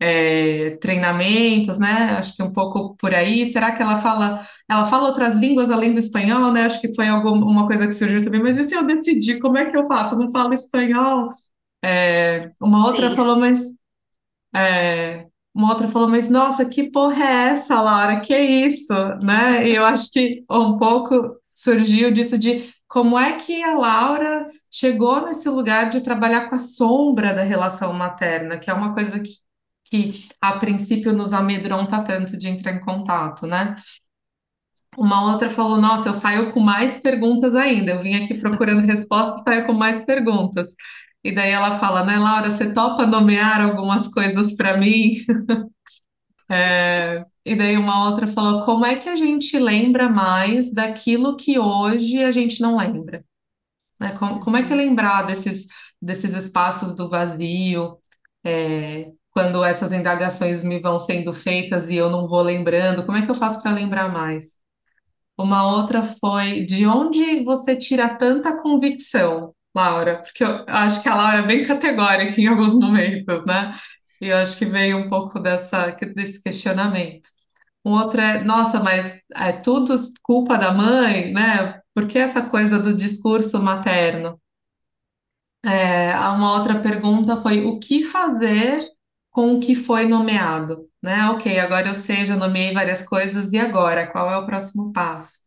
é, treinamentos, né? Acho que um pouco por aí. Será que ela fala, ela fala outras línguas além do espanhol, né? Acho que foi alguma coisa que surgiu também. Mas e se eu decidir, como é que eu faço? Eu não falo espanhol? É, uma outra Sim, falou, mas é, uma outra falou, mas nossa, que porra é essa, Laura? Que é isso, né? E eu acho que um pouco surgiu disso de como é que a Laura chegou nesse lugar de trabalhar com a sombra da relação materna, que é uma coisa que, que a princípio nos amedronta tanto de entrar em contato, né? Uma outra falou, nossa, eu saio com mais perguntas ainda. Eu vim aqui procurando resposta e saio com mais perguntas. E daí ela fala, né, Laura, você topa nomear algumas coisas para mim? <laughs> É, e daí uma outra falou, como é que a gente lembra mais daquilo que hoje a gente não lembra? Né? Como, como é que é lembrar desses, desses espaços do vazio, é, quando essas indagações me vão sendo feitas e eu não vou lembrando? Como é que eu faço para lembrar mais? Uma outra foi, de onde você tira tanta convicção, Laura? Porque eu acho que a Laura é bem categórica em alguns momentos, né? E eu acho que veio um pouco dessa, desse questionamento. Um outro é, nossa, mas é tudo culpa da mãe, né? Por que essa coisa do discurso materno? É, uma outra pergunta foi o que fazer com o que foi nomeado, né? Ok, agora eu sei, já nomeei várias coisas, e agora? Qual é o próximo passo?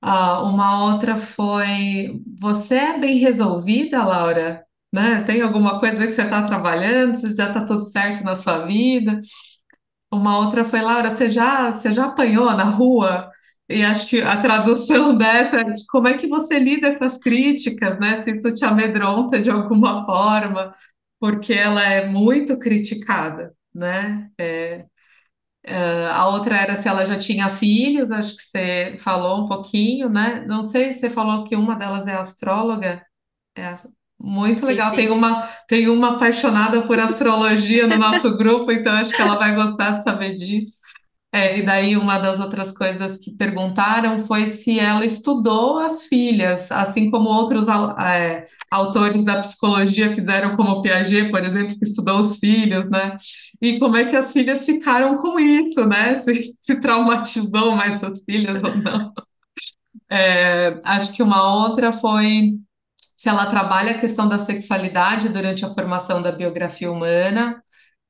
Ah, uma outra foi: você é bem resolvida, Laura? Né? Tem alguma coisa que você está trabalhando? Se já está tudo certo na sua vida? Uma outra foi: Laura, você já, você já apanhou na rua? E acho que a tradução <laughs> dessa é de como é que você lida com as críticas, né? Se isso te amedronta de alguma forma, porque ela é muito criticada, né? É, a outra era se ela já tinha filhos, acho que você falou um pouquinho, né? Não sei se você falou que uma delas é astróloga. É muito Sim, legal. Tem sim. uma, tem uma apaixonada por astrologia no nosso grupo, então acho que ela vai gostar de saber disso. É, e daí uma das outras coisas que perguntaram foi se ela estudou as filhas, assim como outros é, autores da psicologia fizeram, como Piaget, por exemplo, que estudou os filhos, né? E como é que as filhas ficaram com isso, né? <laughs> Se, se traumatizou mais as filhas ou não. É, acho que uma outra foi se ela trabalha a questão da sexualidade durante a formação da biografia humana.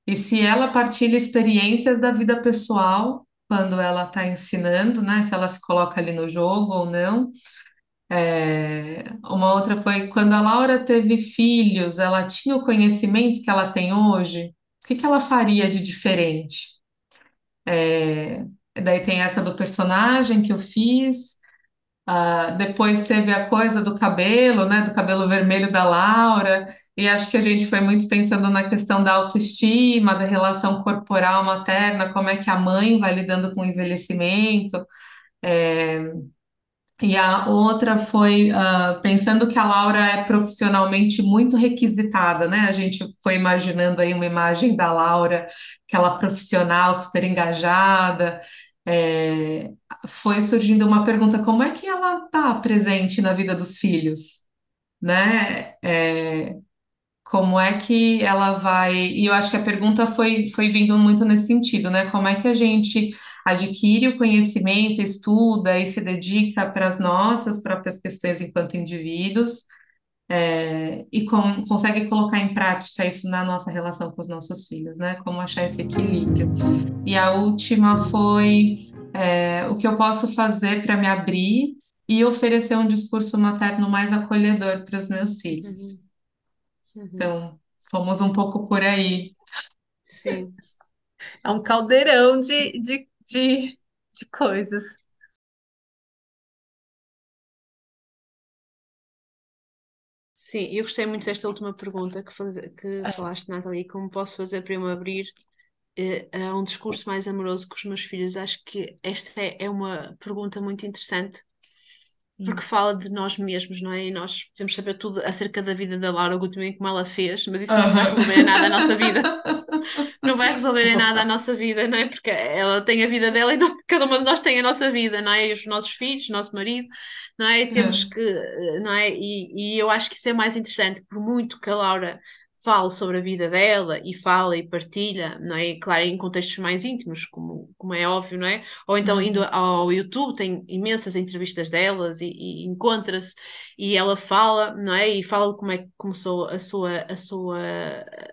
E se ela partilha experiências da vida pessoal quando ela está ensinando, né? Se ela se coloca ali no jogo ou não. É, Uma outra foi quando a Laura teve filhos, ela tinha o conhecimento que ela tem hoje? O que que ela faria de diferente? É, Daí tem essa do personagem que eu fiz. Ah, depois teve a coisa do cabelo, né? Do cabelo vermelho da Laura. E acho que a gente foi muito pensando na questão da autoestima, da relação corporal materna, como é que a mãe vai lidando com o envelhecimento. É, e a outra foi ah, pensando que a Laura é profissionalmente muito requisitada, né? A gente foi imaginando aí uma imagem da Laura, aquela profissional super engajada. É, foi surgindo uma pergunta: como é que ela está presente na vida dos filhos, né? É, como é que ela vai. E eu acho que a pergunta foi, foi vindo muito nesse sentido, né? Como é que a gente adquire o conhecimento, estuda e se dedica para as nossas próprias questões enquanto indivíduos, é, e com- consegue colocar em prática isso na nossa relação com os nossos filhos, né? Como achar esse equilíbrio. E a última foi, é, o que eu posso fazer para me abrir e oferecer um discurso materno mais acolhedor para os meus filhos. Uhum, uhum. Então, fomos um pouco por aí. Sim. É um caldeirão de, de, de, de coisas. Sim, eu gostei muito desta última pergunta que, faz- que É. falaste, Nathalie, como posso fazer para eu me abrir eh, a um discurso mais amoroso com os meus filhos? Acho que esta é, é uma pergunta muito interessante, porque fala de nós mesmos, não é? E nós podemos saber tudo acerca da vida da Laura Gutmann, como ela fez, mas isso não vai resolver em nada a nossa vida. <laughs> Não vai resolver em nada a nossa vida, não é? Porque ela tem a vida dela e não- cada uma de nós tem a nossa vida, não é? E os nossos filhos, o nosso marido, não é? E temos É. que, eh, não é? E, e eu acho que isso é mais interessante, por muito que a Laura fale sobre a vida dela e fala e partilha, não é? Claro, em contextos mais íntimos, como, como é óbvio, não é? Ou então indo Uhum. ao YouTube, tem imensas entrevistas delas e, e encontra-se e ela fala, não é? E fala como é que começou a sua, a sua,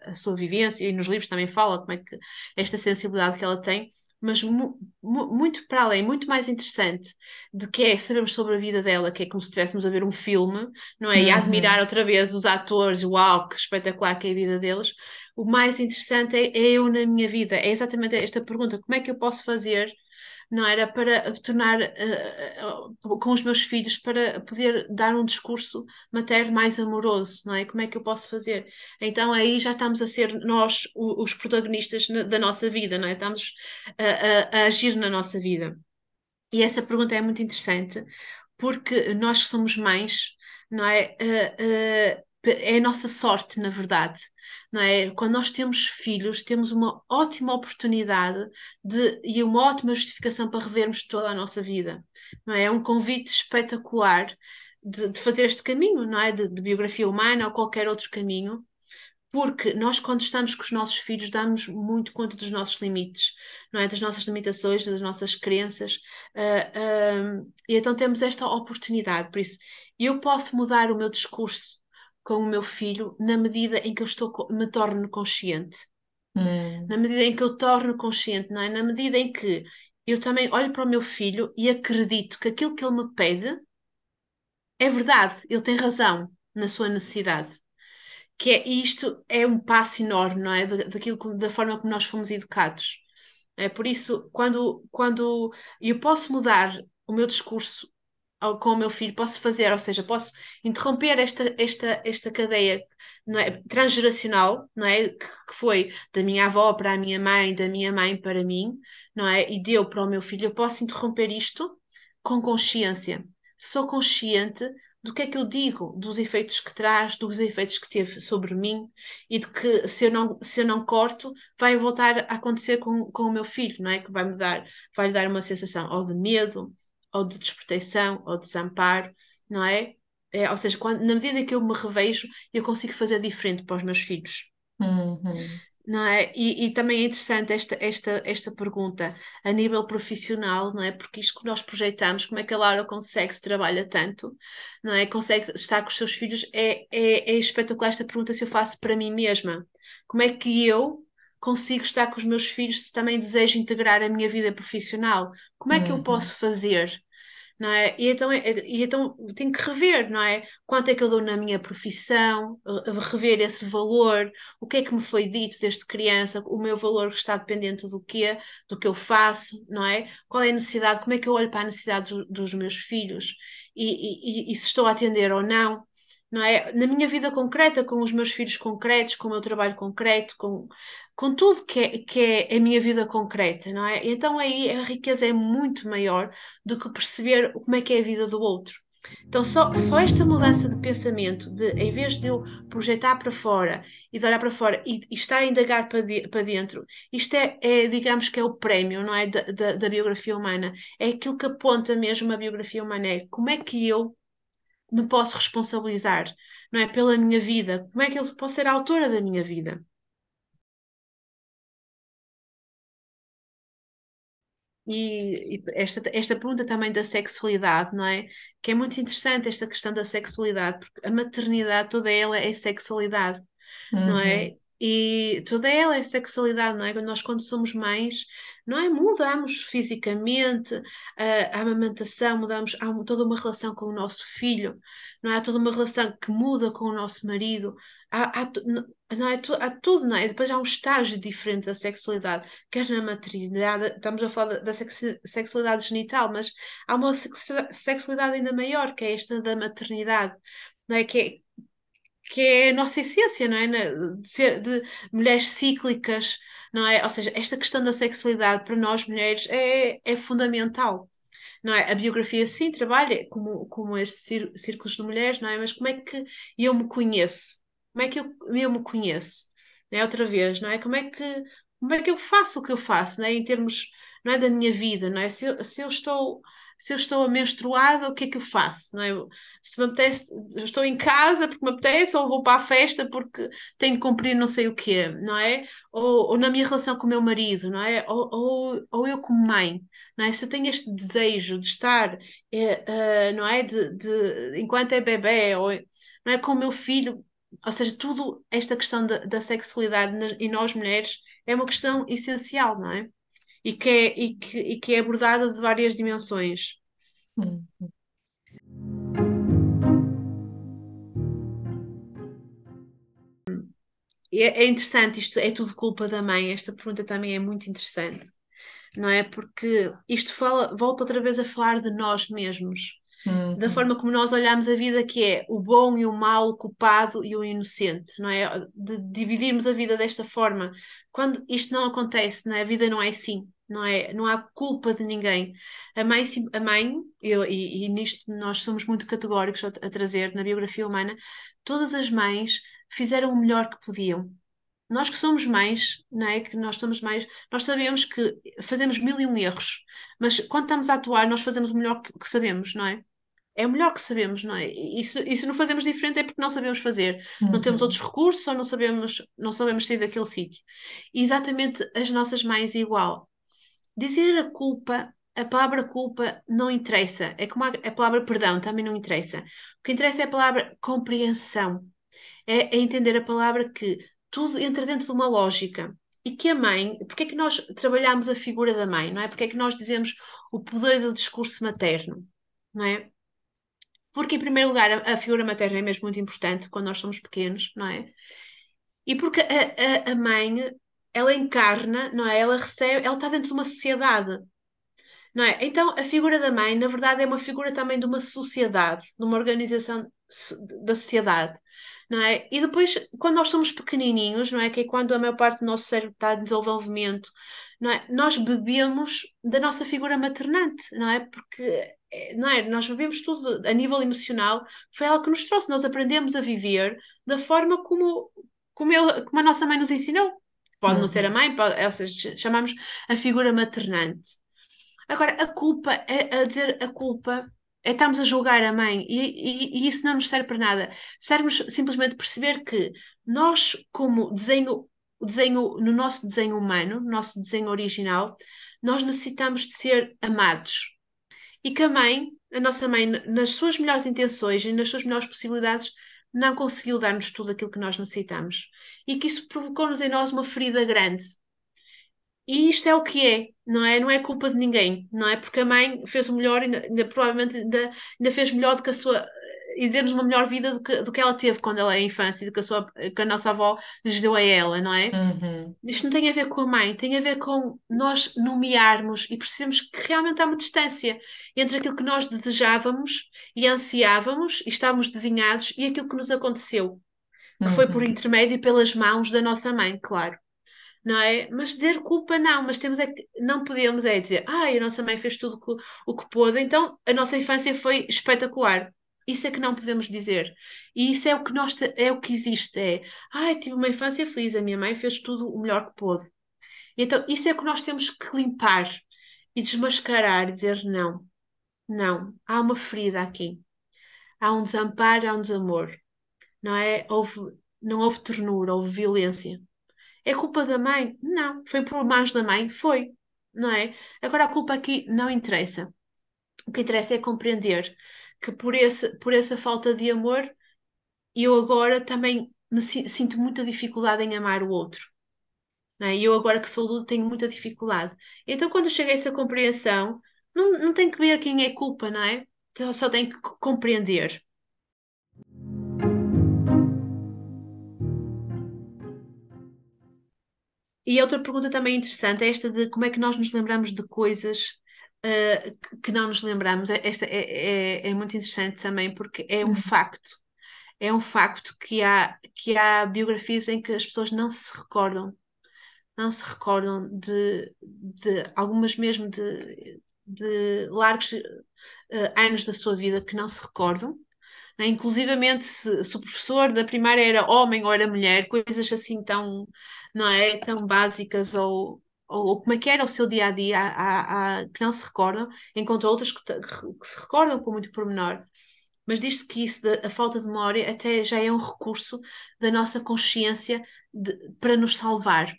a sua vivência, e nos livros também fala como é que esta sensibilidade que ela tem, mas mu- mu- muito para além, muito mais interessante de que é sabermos sobre a vida dela, que é como se estivéssemos a ver um filme, não é? E a admirar Uhum. outra vez os atores, uau, que espetacular que é a vida deles. O mais interessante é, é eu na minha vida, é exatamente esta pergunta: como é que eu posso fazer? Não era para tornar uh, com os meus filhos para poder dar um discurso materno mais amoroso, não é? Como é que eu posso fazer? Então aí já estamos a ser nós os protagonistas da nossa vida, não é? Estamos a, a, a agir na nossa vida. E essa pergunta é muito interessante porque nós que somos mães, não é? Uh, uh, é a nossa sorte, na verdade, não é? Quando nós temos filhos, temos uma ótima oportunidade de, e uma ótima justificação para revermos toda a nossa vida, não é? É um convite espetacular de, de fazer este caminho, não é? De, de biografia humana ou qualquer outro caminho, porque nós, quando estamos com os nossos filhos, damos muito conta dos nossos limites, não é? Das nossas limitações, das nossas crenças, uh, uh, e então temos esta oportunidade. Por isso, eu posso mudar o meu discurso com o meu filho na medida em que eu estou, me torno consciente. Hum. Na medida em que eu torno consciente, não é? Na medida em que eu também olho para o meu filho e acredito que aquilo que ele me pede é verdade, ele tem razão na sua necessidade. Que é, isto é um passo enorme, não é? Daquilo, da forma como nós fomos educados. É por isso, quando, quando eu posso mudar o meu discurso com o meu filho, posso fazer, ou seja, posso interromper esta, esta, esta cadeia não é, transgeracional, não é? Que, foi da minha avó para a minha mãe, da minha mãe para mim, não é? E deu para o meu filho. Eu posso interromper isto com consciência. Sou consciente do que é que eu digo, dos efeitos que traz, dos efeitos que teve sobre mim e de que se eu não, se eu não corto, vai voltar a acontecer com, com o meu filho, não é? Que vai me dar, vai lhe dar uma sensação ou de medo, ou de desproteção, ou de desamparo, não é? é ou seja, quando, na medida que eu me revejo, eu consigo fazer diferente para os meus filhos. Uhum. Não é? E, e, também é interessante esta, esta, esta pergunta a nível profissional, não é? Porque isto que nós projetamos, como é que a Laura consegue se trabalha tanto, não é? Consegue estar com os seus filhos, é, é, é espetacular esta pergunta se eu faço para mim mesma. Como é que eu consigo estar com os meus filhos se também desejo integrar a minha vida profissional? Como é que eu Uhum. posso fazer? Não é? E então, é- e então tenho que rever, não é? Quanto é que eu dou na minha profissão, rever esse valor, o que é que me foi dito desde criança, o meu valor está dependente do quê, do que eu faço, não é? Qual é a necessidade, como é que eu olho para a necessidade dos, dos meus filhos e, e, e se estou a atender ou não não é? Na minha vida concreta, com os meus filhos concretos, com o meu trabalho concreto, com, com tudo que é, que é a minha vida concreta, não é? Então aí a riqueza é muito maior do que perceber como é que é a vida do outro. Então, só, só esta mudança de pensamento, de em vez de eu projetar para fora e de olhar para fora e, e estar a indagar para, para dentro, isto é, é, digamos que é o prémio, não é? Da, da, da biografia humana. É aquilo que aponta mesmo a biografia humana. É como é que eu me posso responsabilizar, não é? Pela minha vida. Como é que eu posso ser a autora da minha vida? E, e esta, esta pergunta também da sexualidade, não é? Que é muito interessante esta questão da sexualidade, porque a maternidade toda ela é sexualidade, não Uhum. é? E toda ela é sexualidade, não é? Nós, quando somos mães, não é? Mudamos fisicamente, a, a amamentação, mudamos, há toda uma relação com o nosso filho, não é? Há toda uma relação que muda com o nosso marido, há, há, não é? Há tudo, não é? Depois há um estágio diferente da sexualidade, quer na maternidade, estamos a falar da sexualidade genital, mas há uma sexualidade ainda maior, que é esta da maternidade, não é? Que é, que é a nossa essência, não é? De, ser, de mulheres cíclicas, não é? Ou seja, esta questão da sexualidade para nós mulheres é, é fundamental. Não é? A biografia sim trabalha como, como estes círculos de mulheres, não é? Mas como é que eu me conheço? Como é que eu, eu me conheço? Não é? Outra vez, não é? Como é que, como é que eu faço o que eu faço, não é? Em termos, não é? Da minha vida, não é? Se eu, se eu estou se eu estou menstruada, o que é que eu faço? Não é? Se me apetece, estou em casa porque me apetece, ou vou para a festa porque tenho que cumprir não sei o quê, não é? Ou, ou na minha relação com o meu marido, não é? Ou, ou, ou, eu como mãe, não é? Se eu tenho este desejo de estar, é, uh, não é? De, de, enquanto é bebê, ou não é? com o meu filho, ou seja, tudo esta questão da, da sexualidade em nós mulheres é uma questão essencial, não é? E que é, e que, e que é abordada de várias dimensões. É, é interessante, isto é tudo culpa da mãe. Esta pergunta também é muito interessante, não é? Porque isto fala, volta outra vez a falar de nós mesmos, uhum. da forma como nós olhamos a vida, que é o bom e o mau, o culpado e o inocente, não é? De dividirmos a vida desta forma. Quando isto não acontece, não é? A vida não é assim não é? Não há culpa de ninguém. A mãe, a mãe eu, e, e nisto nós somos muito categóricos a, a, trazer na biografia humana, todas as mães fizeram o melhor que podiam. Nós que somos mães, não é? Que nós somos mães, nós sabemos que fazemos mil e um erros, mas quando estamos a atuar, nós fazemos o melhor que, que sabemos, não é? É o melhor que sabemos, não é? E se, e se não fazemos diferente é porque não sabemos fazer, não temos Uhum. outros recursos ou não sabemos, não sabemos sair daquele sítio. E exatamente as nossas mães igual. Dizer a culpa, a palavra culpa não interessa, é como a, a palavra perdão também não interessa. O que interessa é a palavra compreensão, é, é entender a palavra que tudo entra dentro de uma lógica. E que a mãe, porque é que nós trabalhamos a figura da mãe, não é? Porque é que nós dizemos o poder do discurso materno, não é? Porque, em primeiro lugar, a, figura materna é mesmo muito importante quando nós somos pequenos, não é? E porque a, a, a mãe, ela encarna, não é? Ela recebe, ela está dentro de uma sociedade, não é? Então, a figura da mãe, na verdade, é uma figura também de uma sociedade, de uma organização da sociedade, não é? E depois, quando nós somos pequenininhos, não é? Que é quando a maior parte do nosso cérebro está em desenvolvimento, não é? Nós bebemos da nossa figura maternante, não é? Porque, não é? Nós bebemos tudo a nível emocional, foi ela que nos trouxe, nós aprendemos a viver da forma como, como, ele, como a nossa mãe nos ensinou. Pode não ser a Uhum. mãe, pode, ou seja, chamamos a figura maternante. Agora, a culpa, é, a dizer a culpa, é estarmos a julgar a mãe e, e- e isso não nos serve para nada. Serve-nos simplesmente perceber que nós, como desenho, desenho, no nosso desenho humano, no nosso desenho original, nós necessitamos de ser amados. E que a mãe, a nossa mãe, nas suas melhores intenções e nas suas melhores possibilidades, não conseguiu dar-nos tudo aquilo que nós necessitamos. E que isso provocou-nos em nós uma ferida grande. E isto é o que é, não é? Não é culpa de ninguém, não é? Porque a mãe fez o melhor, ainda, ainda provavelmente ainda, ainda fez melhor do que a sua. E deu-nos uma melhor vida do que, do que ela teve quando ela é infância, do que a, sua, que a nossa avó lhes deu a ela, não é? Uhum. Isto não tem a ver com a mãe, tem a ver com nós nomearmos e percebemos que realmente há uma distância entre aquilo que nós desejávamos e ansiávamos e estávamos desenhados e aquilo que nos aconteceu, que foi por Uhum. intermédio e pelas mãos da nossa mãe, claro não é? Mas dizer culpa não, mas temos é que, não podemos é dizer, ai, a nossa mãe fez tudo o que pôde, então a nossa infância foi espetacular. Isso é que não podemos dizer. E isso é o que nós é o que existe, é, ai, tive uma infância feliz, a minha mãe fez tudo o melhor que pôde. Então, isso é o que nós temos que limpar e desmascarar, dizer não, não, há uma ferida aqui. Há um desamparo, há um desamor, não é? Houve, não houve ternura, houve violência. É culpa da mãe? Não. Foi por mãos da mãe? Foi. Não é? Agora a culpa aqui não interessa. O que interessa é compreender que por esse, por essa falta de amor, eu agora também me si- sinto muita dificuldade em amar o outro. Não é? Eu agora que sou adulto tenho muita dificuldade. Então quando chega a essa compreensão, não, não tem que ver quem é culpa, não é? Então, só tem que co- compreender. E outra pergunta também interessante é esta de como é que nós nos lembramos de coisas eh, que não nos lembramos. É- Esta é, é, é muito interessante também porque é um facto. É um facto que há, que há biografias em que as pessoas não se recordam, não se recordam de, de algumas mesmo de, de largos eh, anos da sua vida que não se recordam. né? Inclusivamente se, se o professor da primária era homem ou era mulher, coisas assim tão, não é, tão básicas ou, ou, como é que era o seu dia a dia que não se recordam, enquanto outras que, que se recordam com muito pormenor. Mas diz-se que isso, da- a falta de memória, até já é um recurso da nossa consciência de- para nos salvar.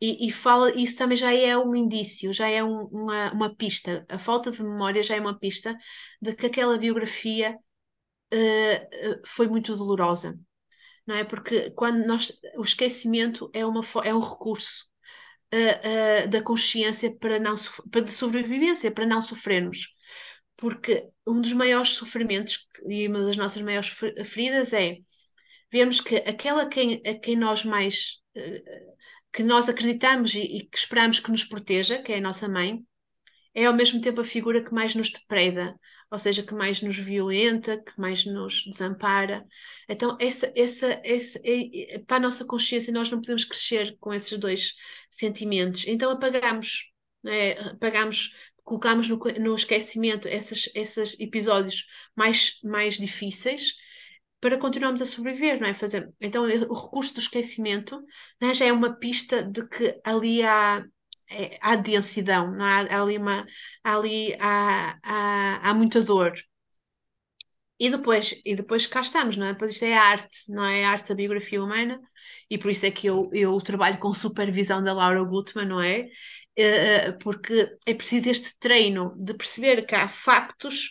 E, e fala, isso também já é um indício, já é um- uma, uma pista. A falta de memória já é uma pista de que aquela biografia eh, foi muito dolorosa, não é? Porque quando nós, o esquecimento é uma, é um recurso da consciência para não, para de sobrevivência, para não sofrermos. Porque um dos maiores sofrimentos e uma das nossas maiores fe- feridas é vermos que aquela quem, a quem nós mais eh, que nós acreditamos e, e que esperamos que nos proteja, que é a nossa mãe, é ao mesmo tempo a figura que mais nos depreda, ou seja, que mais nos violenta, que mais nos desampara. Então, essa, essa, essa, é- é- para a nossa consciência, nós não podemos crescer com esses dois sentimentos. Então, apagamos, né? Apagamos, colocamos no, no esquecimento esses, esses episódios mais, mais difíceis para continuarmos a sobreviver, não é? Fazer, então, o recurso do esquecimento, né, já é uma pista de que ali há é, há densidão, não há, há ali uma, há ali há, há, há muita dor. E depois, e depois cá estamos, não é? Depois isto é arte, não é? A arte da biografia humana, e por isso é que eu, eu trabalho com supervisão da Laura Gutman, não é? Uh, porque é preciso este treino de perceber que há factos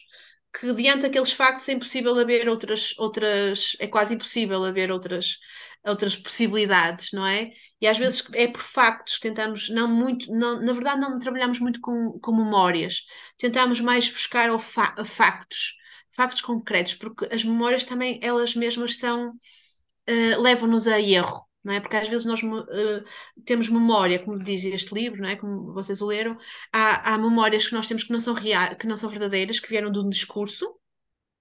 que diante daqueles factos é impossível haver outras, outras é quase impossível haver outras, outras possibilidades, não é? E às vezes é por factos que tentamos, não muito, não, na verdade não trabalhamos muito com, com memórias, tentamos mais buscar fa factos, factos concretos, porque as memórias também, elas mesmas são, uh, levam-nos a erro, não é? Porque às vezes nós uh, temos memória, como diz este livro, não é? Como vocês o leram, há, há memórias que nós temos que não são reais, que não são verdadeiras, que vieram de um discurso.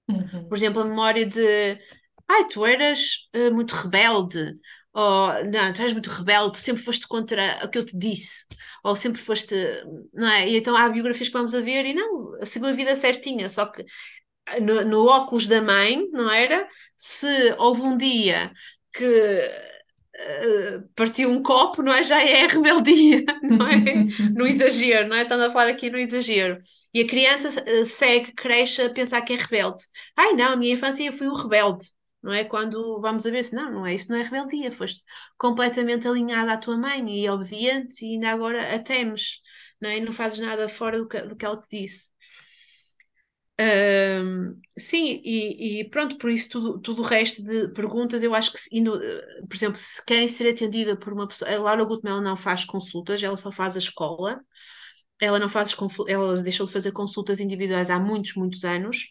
Uhum. Por exemplo, a memória de ai, tu eras uh, muito rebelde, ou não, tu eras muito rebelde, tu sempre foste contra o que eu te disse, ou sempre foste, não é? E então há biografias que vamos a ver e não, seguiu a vida certinha, só que no, no óculos da mãe, não era? Se houve um dia que uh, partiu um copo, não é? Já é rebeldia, <laughs> não é? no <laughs> exagero, não é? Estamos a falar aqui no exagero. E a criança uh, segue, cresce a pensar que é rebelde. Ai não, a minha infância eu fui um rebelde. Não é quando vamos a ver se não, não é isso, não é rebeldia, foste completamente alinhada à tua mãe e obediente e ainda agora a temes, não é? E não fazes nada fora do que, do que ela te disse sim, e, e, pronto, por isso tudo, tudo o resto de perguntas, eu acho que, indo, por exemplo, se querem ser atendida por uma pessoa, a Laura Gutmel não faz consultas, ela só faz a escola, ela não faz, ela deixou de fazer consultas individuais há muitos, muitos anos,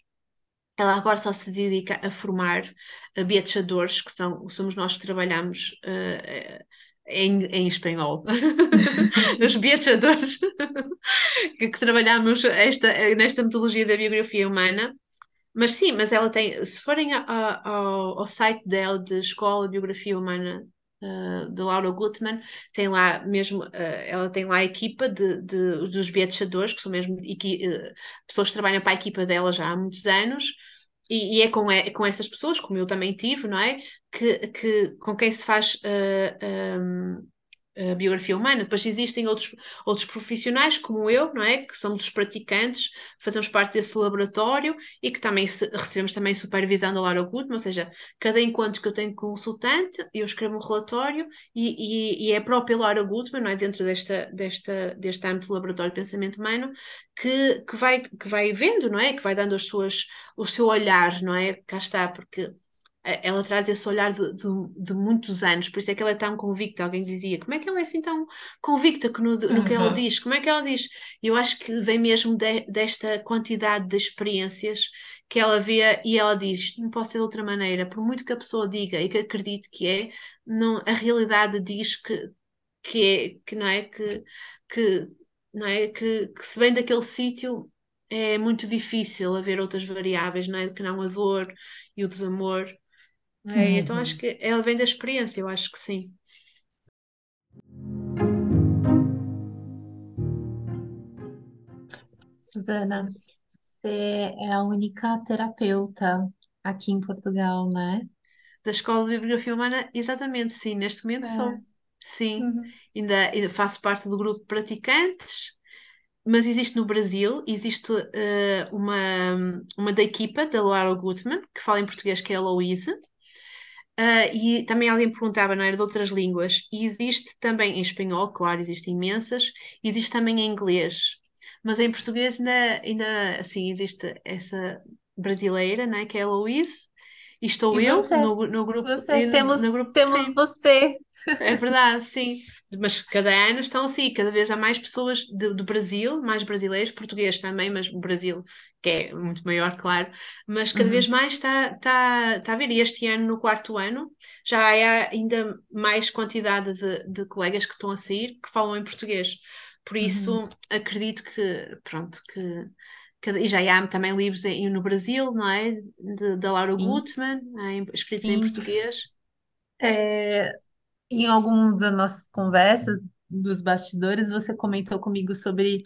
ela agora só se dedica a formar uh, beatchadores, que são, somos nós que trabalhamos uh, em, em espanhol, <laughs> os beatchadores, que, que trabalhamos esta, nesta metodologia da biografia humana. Mas sim, mas ela tem, se forem ao, ao, site dela de Escola de Biografia Humana uh, de Laura Gutman, tem lá mesmo, uh, ela tem lá a equipa de, de dos beatchadores, que são mesmo equi, uh, pessoas que trabalham para a equipa dela já há muitos anos, e, e, é com, é com essas pessoas, como eu também tive, não é? Que, que, com quem se faz uh, a biografia humana. Depois existem outros, outros profissionais, como eu, não é? Que somos os praticantes, fazemos parte desse laboratório e que também recebemos também supervisão da Laura Goodman, ou seja, cada encontro que eu tenho com consultante, eu escrevo um relatório e, e, e é a própria Laura Goodman, não é? Dentro desta, desta, deste âmbito do laboratório de pensamento humano, que, que, vai, que vai vendo, não é? Que vai dando as suas, o seu olhar, não é? Cá está, porque ela traz esse olhar de, de, de, muitos anos, por isso é que ela é tão convicta. Alguém dizia, como é que ela é assim tão convicta no, no uhum. que ela diz? Como é que ela diz? Eu acho que vem mesmo de, desta quantidade de experiências que ela vê e ela diz, isto não pode ser de outra maneira, por muito que a pessoa diga e que acredite que é, não, a realidade diz que, que é, que não é, que, que, não é, que, que se vem daquele sítio é muito difícil haver outras variáveis, não é? Que não a dor e o desamor. É, então acho uhum. que ela vem da experiência, eu acho que sim. Suzana, você é a única terapeuta aqui em Portugal, né? Da Escola de Bibliografia Humana, exatamente, sim, neste momento é. sou. Sim, uhum. ainda, ainda faço parte do grupo de praticantes, mas existe no Brasil, existe uh, uma, uma da equipa, da Laura Gutman, que fala em português, que é a Louise, Uh, e também alguém perguntava, não era de outras línguas. E existe também em espanhol, claro, existem imensas, existe também em inglês. Mas em português ainda, ainda assim, existe essa brasileira, né, que é a Louise, e estou e eu você? no, no grupo. Você, no, temos, no grupo temos você. É verdade, <laughs> sim. Mas cada ano estão assim, cada vez há mais pessoas do Brasil, mais brasileiros, português também, mas o Brasil, que é muito maior, claro, mas cada uhum. vez mais está, está, está a ver. E este ano, no quarto ano, já há ainda mais quantidade de, de colegas que estão a sair que falam em português. Por isso, uhum. acredito que, pronto, que e já há também livros em, no Brasil, não é? Da Laura Sim. Gutman, em, escritos Sim. em português. É, em alguma das nossas conversas dos bastidores, você comentou comigo sobre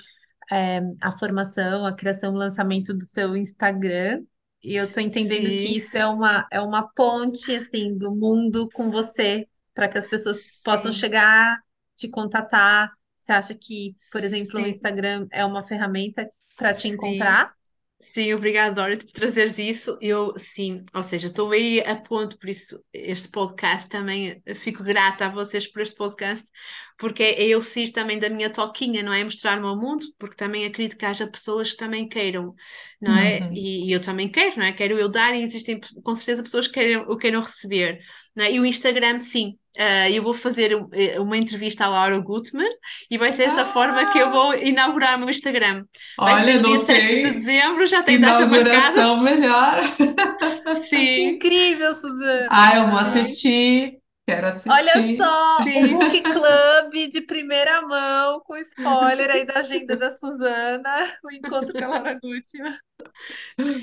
é, a formação, a criação, o lançamento do seu Instagram. E eu estou entendendo Sim. que isso é uma, é uma ponte assim do mundo com você, para que as pessoas Sim. possam chegar, te contatar. Você acha que, por exemplo, Sim. o Instagram é uma ferramenta para te encontrar? Sim, obrigada, Dora, por trazeres isso. Eu, sim, ou seja, estou aí a ponto, por isso este podcast também, eh, fico grata a vocês por este podcast, porque é, é eu sair também da minha toquinha, não é? Mostrar-me ao mundo, porque também acredito que haja pessoas que também queiram, não é? Uhum. E, e eu também quero, não é? Quero eu dar e existem com certeza pessoas que queiram, o queiram receber, não é? E o Instagram, sim. eh, eu vou fazer um- eh, uma entrevista à Laura Gutmann e vai ser dessa forma que eu Ah, vou inaugurar o meu Instagram. Vai ser olha, no dia não 7 de tem dezembro, já tem data marcada. inauguração melhor. <laughs> Ai, que Sim, incrível, Suzana! Ah, eu vou sim, assistir. Quero Olha assistir. só, o sim, Book Club de primeira mão, com spoiler aí da agenda da Suzana, o encontro com a Laura Gucci.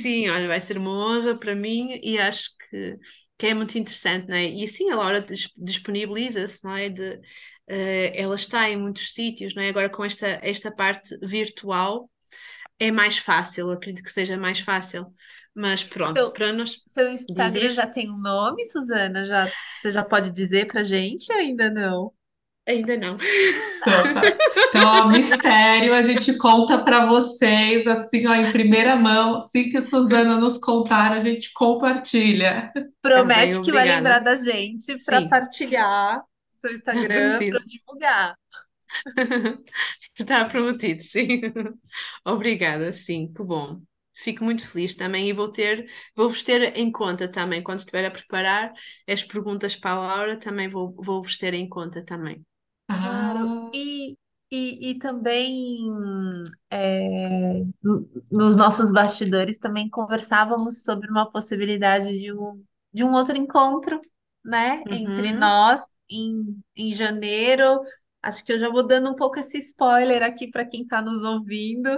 sim, olha, vai ser uma honra para mim e acho que, que é muito interessante, não é? E sim, a Laura dis- disponibiliza-se, não é? De, eh, ela está em muitos sítios, não é? Agora com esta, esta parte virtual é mais fácil, acredito que seja mais fácil, mas pronto, Seu, para nós, seu Instagram já tem um nome, Suzana? Já, você já pode dizer pra gente? Ainda não. Ainda não. Então, tá. Então, ó, mistério, a gente conta para vocês, assim, ó, em primeira mão. Assim que a Suzana nos contar, a gente compartilha. Tá bem, Promete que vai lembrar da gente para partilhar seu Instagram para divulgar. Está <laughs> prometido, sim. Obrigada, sim, que bom. Fico muito feliz também e vou ter, vou-vos ter em conta também, quando estiver a preparar as perguntas para a Laura, também vou, vou-vos ter em conta também. Claro, Ah, e, e, e também é, no- nos nossos bastidores também conversávamos sobre uma possibilidade de um, de um outro encontro, né, entre Uhum, nós em, em janeiro. Acho que eu já vou dando um pouco esse spoiler aqui para quem está nos ouvindo,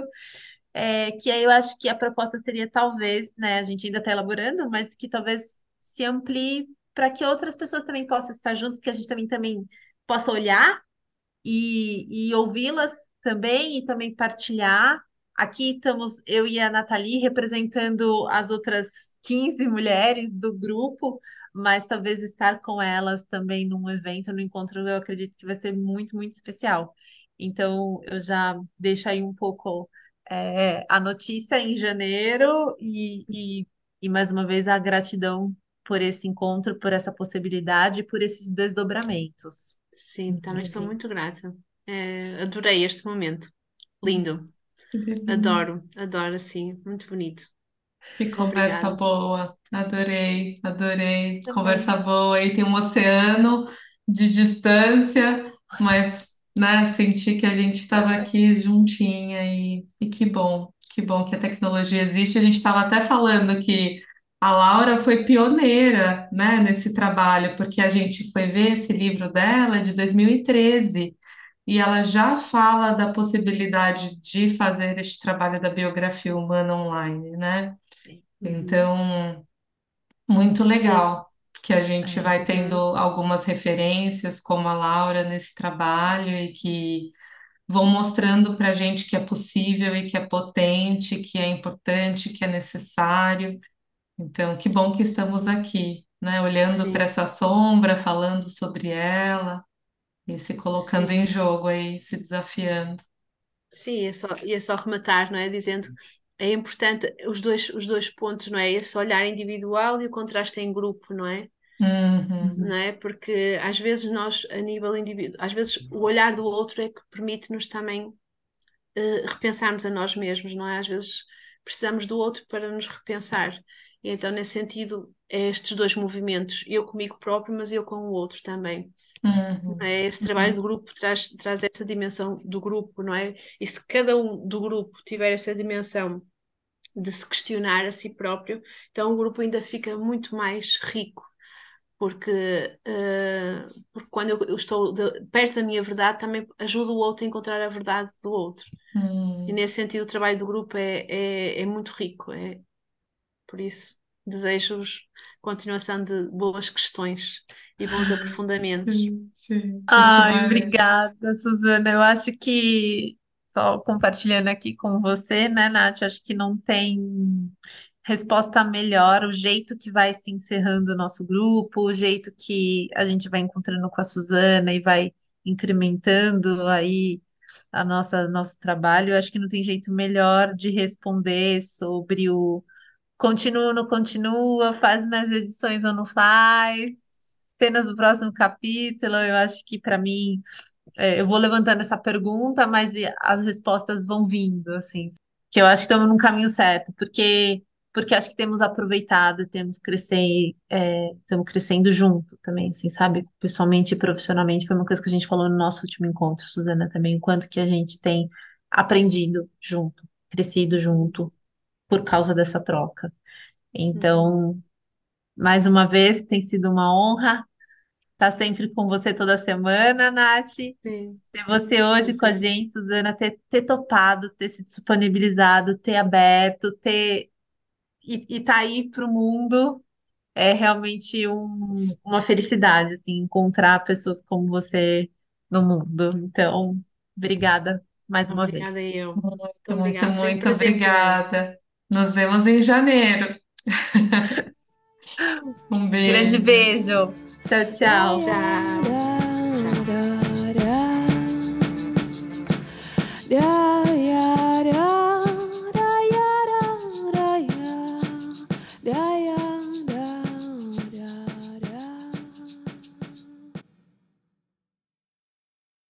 é, que aí eu acho que a proposta seria talvez, né, a gente ainda está elaborando, mas que talvez se amplie para que outras pessoas também possam estar juntos, que a gente também, também possa olhar e, e ouvi-las também e também partilhar. Aqui estamos eu e a Nathalie representando as outras 15 mulheres do grupo, mas talvez estar com elas também num evento, no encontro, eu acredito que vai ser muito, muito especial. Então, eu já deixo aí um pouco é, a notícia em janeiro e, e, e mais uma vez a gratidão por esse encontro, por essa possibilidade, por esses desdobramentos. Sim, também estou uhum, muito grata. Eh, adorei este momento. uhum. Lindo. Adoro, adoro, sim, muito bonito. Que conversa Obrigada. boa. Adorei, adorei. Também. Conversa boa. Aí tem um oceano de distância, mas, né, senti que a gente estava aqui juntinha e, e que bom, que bom que a tecnologia existe. A gente estava até falando que a Laura foi pioneira, né, nesse trabalho, porque a gente foi ver esse livro dela de 2013. E ela já fala da possibilidade de fazer este trabalho da biografia humana online, né? Então, muito legal, que a gente É. vai tendo algumas referências, como a Laura, nesse trabalho, e que vão mostrando para a gente que é possível e que é potente, que é importante, que é necessário. Então, que bom que estamos aqui, né? Olhando para essa sombra, falando sobre ela e se colocando em jogo aí, se desafiando. Sim, é só, e é só rematar, não é? Dizendo que é importante os dois, os dois pontos, não é? Esse olhar individual e o contraste em grupo, não é? Uhum, Não é? Porque às vezes nós, a nível individual, às vezes o olhar do outro é que permite-nos também eh, repensarmos a nós mesmos, não é? Às vezes precisamos do outro para nos repensar. E então, nesse sentido, é estes dois movimentos, eu comigo próprio, mas eu com o outro também. uhum, é? Esse trabalho uhum, do grupo traz, traz essa dimensão do grupo, não é? E se cada um do grupo tiver essa dimensão de se questionar a si próprio, então o grupo ainda fica muito mais rico, porque, eh, porque quando eu, eu estou de- perto da minha verdade, também ajuda o outro a encontrar a verdade do outro. E uhum. nesse sentido, o trabalho do grupo é, é, é muito rico, é por isso. Desejo-vos continuação de boas questões e bons <laughs> aprofundamentos. Sim, sim, Ai, obrigada, Suzana. Eu acho que, só compartilhando aqui com você, né, Nath, acho que não tem resposta melhor, o jeito que vai se encerrando o nosso grupo, o jeito que a gente vai encontrando com a Suzana e vai incrementando aí. a nossa nosso trabalho, eu acho que não tem jeito melhor de responder sobre o continua ou não continua, faz mais edições ou não faz, cenas do próximo capítulo. Eu acho que para mim é, eu vou levantando essa pergunta, mas as respostas vão vindo, assim, que eu acho que estamos no caminho certo, porque porque acho que temos aproveitado, temos crescer, é, estamos crescendo junto também, assim, sabe? Pessoalmente e profissionalmente, foi uma coisa que a gente falou no nosso último encontro, Suzana, também, o quanto que a gente tem aprendido junto, crescido junto, por causa dessa troca. Então, mais uma vez, tem sido uma honra estar sempre com você toda semana, Nath. Sim. Ter você hoje com a gente, Suzana, ter, ter topado, ter se disponibilizado, ter aberto, ter e, e tá aí para o mundo é realmente um- uma felicidade, assim, encontrar pessoas como você no mundo. Então, obrigada mais uma Obrigada vez. eu. Muito, muito, obrigada. Muito mim. obrigada. Nos vemos em janeiro. <laughs> Um Grande beijo. beijo. Tchau, tchau. Tchau. da